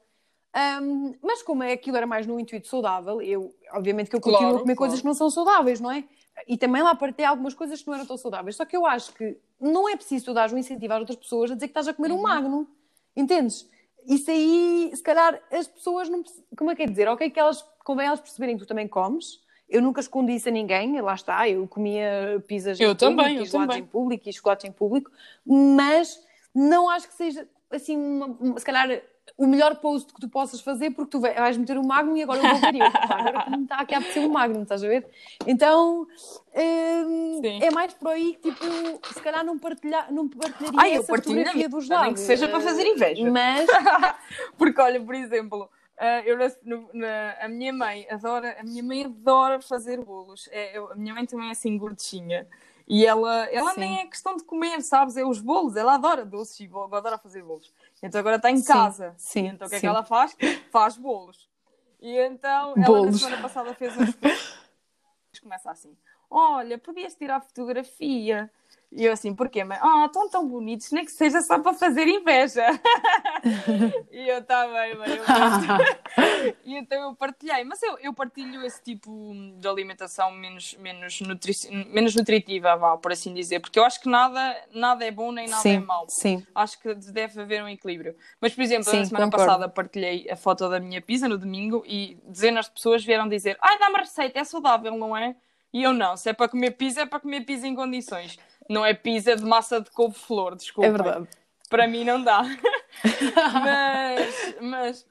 Ahm, mas como é, aquilo era mais no intuito saudável, eu, obviamente que eu Claro, continuo a comer claro. coisas que não são saudáveis, não é? E também lá partilhei algumas coisas que não eram tão saudáveis. Só que eu acho que não é preciso tu dar um incentivo às outras pessoas a dizer que estás a comer Uhum. um magno. Entendes? Isso aí, se calhar, as pessoas não. Como é que é dizer? Ok, que elas convém elas perceberem que tu também comes. Eu nunca escondi isso a ninguém, lá está, eu comia pizzas Eu em também, público, eu e também. em público e chocolates em público, mas não acho que seja assim, uma- se calhar, o melhor post que tu possas fazer, porque tu vai- vais meter um Magnum e agora eu vou ver eu. Agora que me está aqui a apetecer um Magnum, estás a ver? Então hum, é mais por aí que, tipo, se calhar não, partilhar, não partilharia Ai, eu essa partilho fotografia dos mesma, nem lados. que seja para fazer inveja. Mas, Porque olha, por exemplo, ah, eu no- na- a minha mãe adora, a minha mãe adora fazer bolos. É, eu- a minha mãe também é assim gordinha. E ela, ela Sim. nem é questão de comer, sabes? É os bolos. Ela adora doces e adora fazer bolos. Então agora está em casa. sim, então o que é sim. que ela faz? Faz bolos. E então ela na Bolos. semana passada fez uns começa assim: Olha, podias tirar fotografia. E eu assim, porquê? Mas, ah, estão tão bonitos, nem que seja só para fazer inveja. e eu, tá bem, bem, eu gosto." E então eu partilhei. Mas eu, eu partilho esse tipo de alimentação menos, menos, nutri menos nutritiva, vá, por assim dizer. Porque eu acho que nada, nada é bom nem nada é sim, mau. sim. Acho que deve haver um equilíbrio. Mas, por exemplo, Sim, na semana concordo. passada partilhei a foto da minha pizza no domingo e dezenas de pessoas vieram dizer: Ai, dá-me a receita, é saudável, não é? E eu não, se é para comer pizza, é para comer pizza em condições. Não é pizza de massa de couve-flor, desculpa. É verdade. Para mim não dá. mas, mas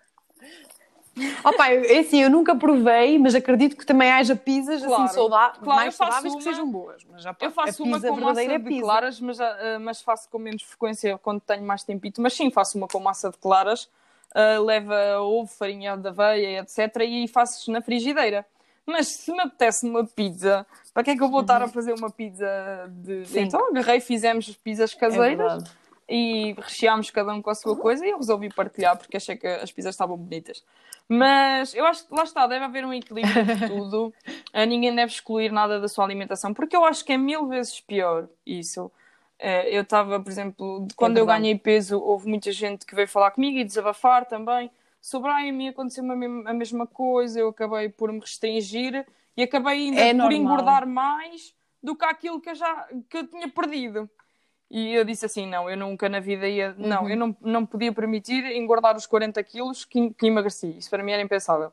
Opa, eu, é assim, eu nunca provei, mas acredito que também haja pizzas Claro, assim sauda claro, mais saudáveis que uma- sejam boas. Mas já, eu faço uma com massa de é pizza. claras, mas, ah, mas faço com menos frequência quando tenho mais tempito. Mas sim, faço uma com massa de claras, ah, leva ovo, farinha de aveia, etc. E faço na frigideira. Mas se me apetece uma pizza, para que é que eu vou estar a fazer uma pizza de. Uhum. Sim. Então agarrei e fizemos pizzas É caseiras. verdade. e recheámos cada um com a sua coisa e eu resolvi partilhar porque achei que as pizzas estavam bonitas. Mas eu acho que lá está, deve haver um equilíbrio de tudo. Ah, Ninguém deve excluir nada da sua alimentação, porque eu acho que é mil vezes pior isso. É, eu estava, por exemplo, quando é eu ganhei peso, houve muita gente que veio falar comigo e desabafar também. Sobre a mim aconteceu a mesma coisa, eu acabei por me restringir e acabei ainda é por normal. engordar mais do que aquilo que eu já que eu tinha perdido. E eu disse assim: não, eu nunca na vida ia. Uhum. Não, eu não, não podia permitir engordar os 40 quilos que, que emagreci. Isso para mim era impensável.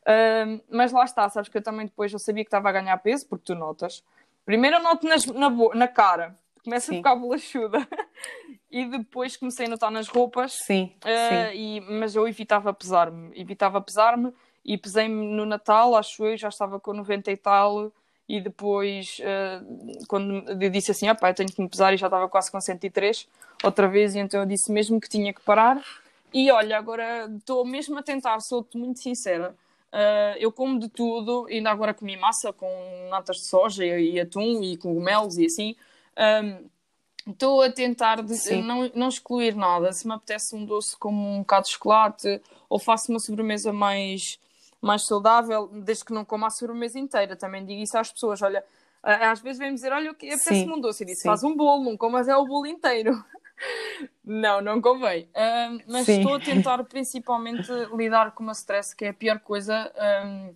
Uh, mas lá está, sabes que eu também depois eu sabia que estava a ganhar peso, porque tu notas. Primeiro eu noto nas, na, na cara, começa a ficar bolachuda. e depois comecei a notar nas roupas. Sim. Uh, sim. E, mas eu evitava pesar-me. Evitava pesar-me e pesei-me no Natal, acho eu, já estava com 90 e tal e depois, uh, quando eu disse assim, ah pá, eu tenho que me pesar e já estava quase com 103 outra vez, e então eu disse mesmo que tinha que parar. E olha, agora estou mesmo a tentar, sou-te muito sincera. Uh, eu como de tudo, ainda agora comi massa com natas de soja e, e atum e cogumelos e assim. Estou um, a tentar de, não, não excluir nada. Se me apetece um doce como um bocado de chocolate ou faço uma sobremesa mais mais saudável, desde que não coma a sobremesa inteira. Também digo isso às pessoas. Olha, às vezes vem-me dizer: Olha, apetece-me um doce. Eu disse: Faz um bolo, não comas é o bolo inteiro. não, não convém. Mas Sim. estou a tentar principalmente lidar com uma stress, que é a pior coisa um,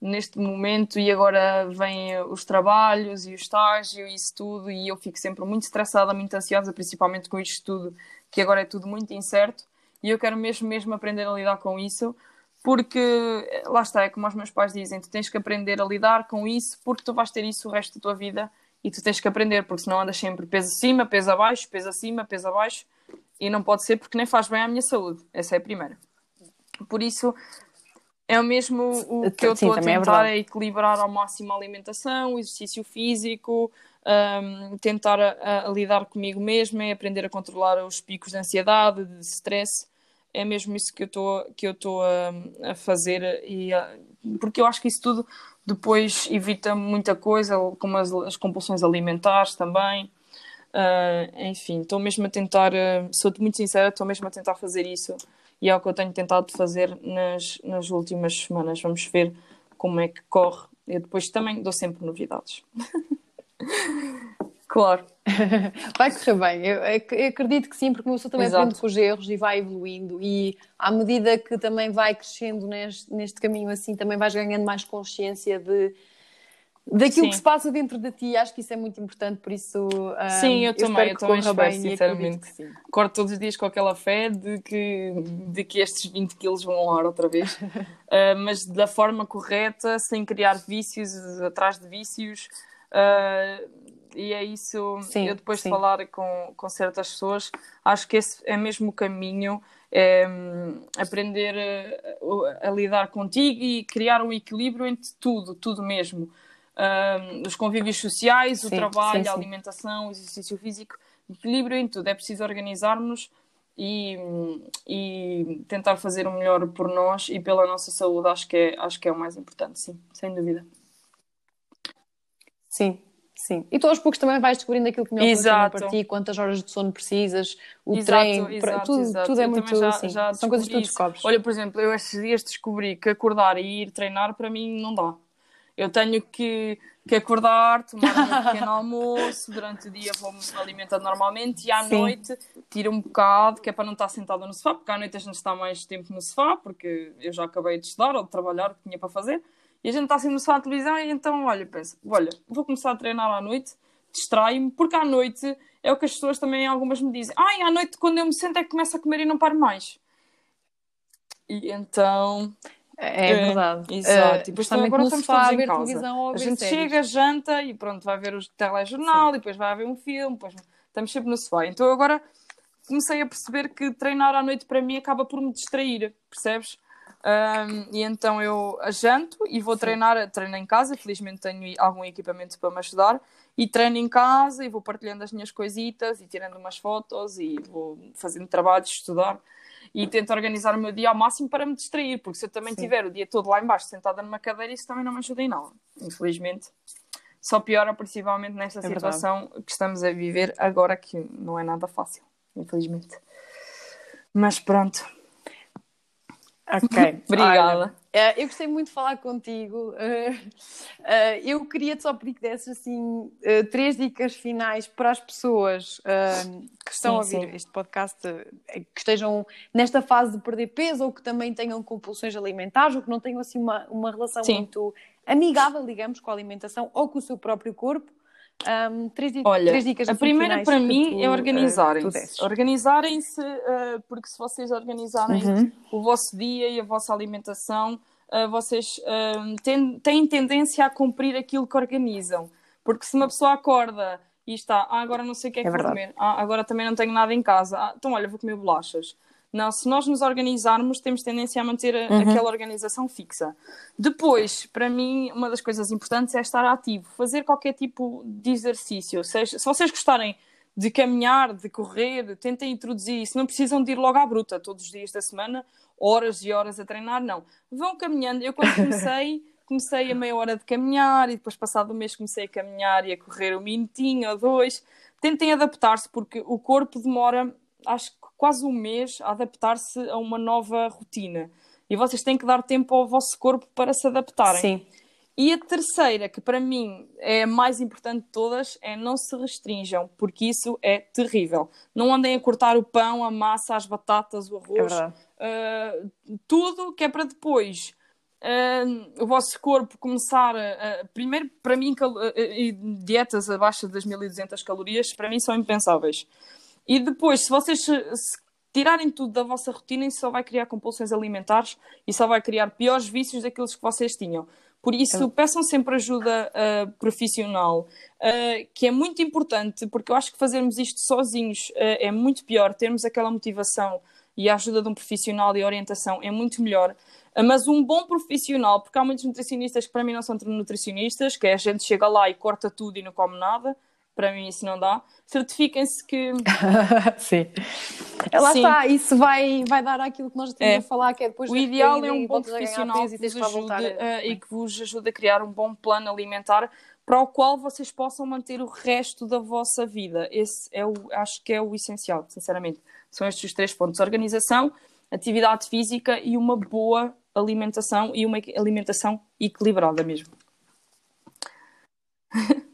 neste momento. E agora vêm os trabalhos e o estágio e isso tudo. E eu fico sempre muito estressada, muito ansiosa, principalmente com isto tudo, que agora é tudo muito incerto. E eu quero mesmo, mesmo aprender a lidar com isso porque lá está, é como os meus pais dizem, tu tens que aprender a lidar com isso porque tu vais ter isso o resto da tua vida e tu tens que aprender, porque senão andas sempre peso acima, peso abaixo, peso acima, peso abaixo e não pode ser porque nem faz bem à minha saúde. Essa é a primeira. Por isso, é o mesmo o que eu estou a é tentar é, é, equilibrar ao máximo a alimentação, o exercício físico, um, tentar a, a lidar comigo mesma, é aprender a controlar os picos de ansiedade, de stress. É mesmo isso que eu estou que eu estou a, a, fazer e a, porque eu acho que isso tudo depois evita muita coisa como as, as compulsões alimentares também. Uh, enfim estou mesmo a tentar uh, sou muito sincera estou mesmo a tentar fazer isso e é o que eu tenho tentado fazer nas, nas últimas semanas vamos ver como é que corre eu depois também dou sempre novidades Claro. vai correr bem. Eu, eu, acredito que sim, porque o pessoa também Exato. aprende com os erros e vai evoluindo. E à medida que também vai crescendo neste, neste caminho assim, também vais ganhando mais consciência de daquilo sim. que se passa dentro de ti. Acho que isso é muito importante, por isso. sim, eu, eu também, eu também espero, bem, sinceramente. Corto todos os dias com aquela fé de que, de que estes 20 quilos vão ao ar outra vez, uh, mas da forma correta, sem criar vícios atrás de vícios. Uh, e é isso. Sim, eu depois sim. de falar com, com certas pessoas, acho que esse é mesmo o caminho. É, aprender a, a, lidar contigo e criar um equilíbrio entre tudo, tudo mesmo. Um, os convívios sociais, o sim, trabalho, a alimentação, o exercício físico, equilíbrio em tudo. É preciso organizarmos e, e tentar fazer o melhor por nós e pela nossa saúde. Acho que é, acho que é o mais importante, sim, sem dúvida. Sim, Sim. E tu aos poucos também vais descobrindo aquilo que melhor funciona para ti, quantas horas de sono precisas, o exato, treino, exato, tudo, exato. tudo é eu muito já, assim. Já São coisas que tu descobres. Olha, por exemplo, eu estes dias descobri que acordar e ir treinar para mim não dá. Eu tenho que, que acordar, tomar um pequeno almoço, durante o dia vou-me alimentando normalmente e à Sim. noite tiro um bocado, que é para não estar sentada no sofá, porque à noite a gente está mais tempo no sofá, porque eu já acabei de estudar ou de trabalhar o que tinha para fazer. E a gente está assim no sofá de televisão e então, olha, pensa, olha, vou começar a treinar à noite, distrai-me, porque à noite é o que as pessoas também algumas me dizem. Ai, à noite quando eu me sento é que começo a comer e não paro mais. E então... É, é verdade. Exato. Uh, e depois também agora estamos todos a ver televisão A gente séries. chega, janta e pronto, vai ver o telejornal Sim. e depois vai ver um filme, depois estamos sempre no sofá. Então agora comecei a perceber que treinar à noite para mim acaba por me distrair, percebes? Um, e então eu janto e vou Sim. treinar, treino em casa, felizmente tenho algum equipamento para me ajudar, e treino em casa e vou partilhando as minhas coisitas e tirando umas fotos e vou fazendo trabalhos, estudar e tento organizar o meu dia ao máximo para me distrair, porque se eu também Sim. tiver o dia todo lá embaixo sentada numa cadeira, isso também não me ajuda em nada, infelizmente. Só piora principalmente nesta é situação verdade. que estamos a viver agora, que não é nada fácil, infelizmente. Mas pronto. Ok, obrigada. Uh, eu gostei muito de falar contigo. Uh, eu queria-te só pedir que desses assim, três dicas finais para as pessoas que estão sim, a ouvir sim. este podcast, que estejam nesta fase de perder peso ou que também tenham compulsões alimentares ou que não tenham assim uma, uma relação sim. muito amigável, digamos, com a alimentação ou com o seu próprio corpo. Um, três, Olha, três dicas a primeira para mim tu, é organizarem-se. Uh, organizarem-se, uh, porque se vocês organizarem uhum. o vosso dia e a vossa alimentação, uh, vocês têm, têm tendência a cumprir aquilo que organizam. Porque se uma pessoa acorda e está, ah, agora não sei o que é, é que vou comer, ah, agora também não tenho nada em casa, ah, então olha, vou comer bolachas. Não, se nós nos organizarmos, temos tendência a manter uhum. aquela organização fixa. Depois, para mim, uma das coisas importantes é estar ativo, fazer qualquer tipo de exercício. Seja, se vocês gostarem de caminhar, de correr, tentem introduzir isso. Não precisam de ir logo à bruta todos os dias da semana, horas e horas a treinar, não. Vão caminhando. Eu, quando comecei, comecei a meia hora de caminhar e depois, passado um mês, comecei a caminhar e a correr um minutinho ou dois. Tentem adaptar-se, porque o corpo demora, acho que quase um mês a adaptar-se a uma nova rotina. E vocês têm que dar tempo ao vosso corpo para se adaptarem. Sim. E a terceira, que para mim é a mais importante de todas, é não se restringam, porque isso é terrível. Não andem a cortar o pão, a massa, as batatas, o arroz, é uh, tudo que é para depois uh, o vosso corpo começar a. Uh, primeiro, para mim, dietas abaixo das 1200 calorias, para mim são impensáveis. E depois, se vocês se tirarem tudo da vossa rotina, isso só vai criar compulsões alimentares e só vai criar piores vícios daqueles que vocês tinham. Por isso, é. peçam sempre ajuda uh, profissional, uh, que é muito importante, porque eu acho que fazermos isto sozinhos uh, é muito pior. Termos aquela motivação e a ajuda de um profissional e orientação é muito melhor. mas um bom profissional, porque há muitos nutricionistas que para mim não são nutricionistas, que é a gente chega lá e corta tudo e não come nada para mim isso não dá. Certifiquem-se que. Sim. Lá Sim. está, isso vai, vai dar aquilo que nós temos é. a falar, que é depois O ideal é um bom profissional que vos ajude, a... e que vos ajude a criar um bom plano alimentar para o qual vocês possam manter o resto da vossa vida. Esse é o, acho que é o essencial, sinceramente. São estes os três pontos: organização, atividade física e uma boa alimentação e uma alimentação equilibrada mesmo.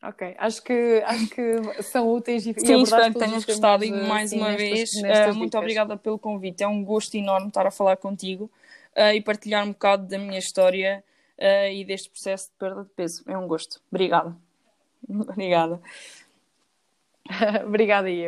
Ok, acho que, acho que são úteis e Sim, espero que tenhas gostado e mais uma nestas, vez, nestas uh, muito obrigada pelo convite. É um gosto enorme estar a falar contigo uh, e partilhar um bocado da minha história uh, e deste processo de perda de peso. É um gosto. Obrigada. Obrigada. Obrigada e eu.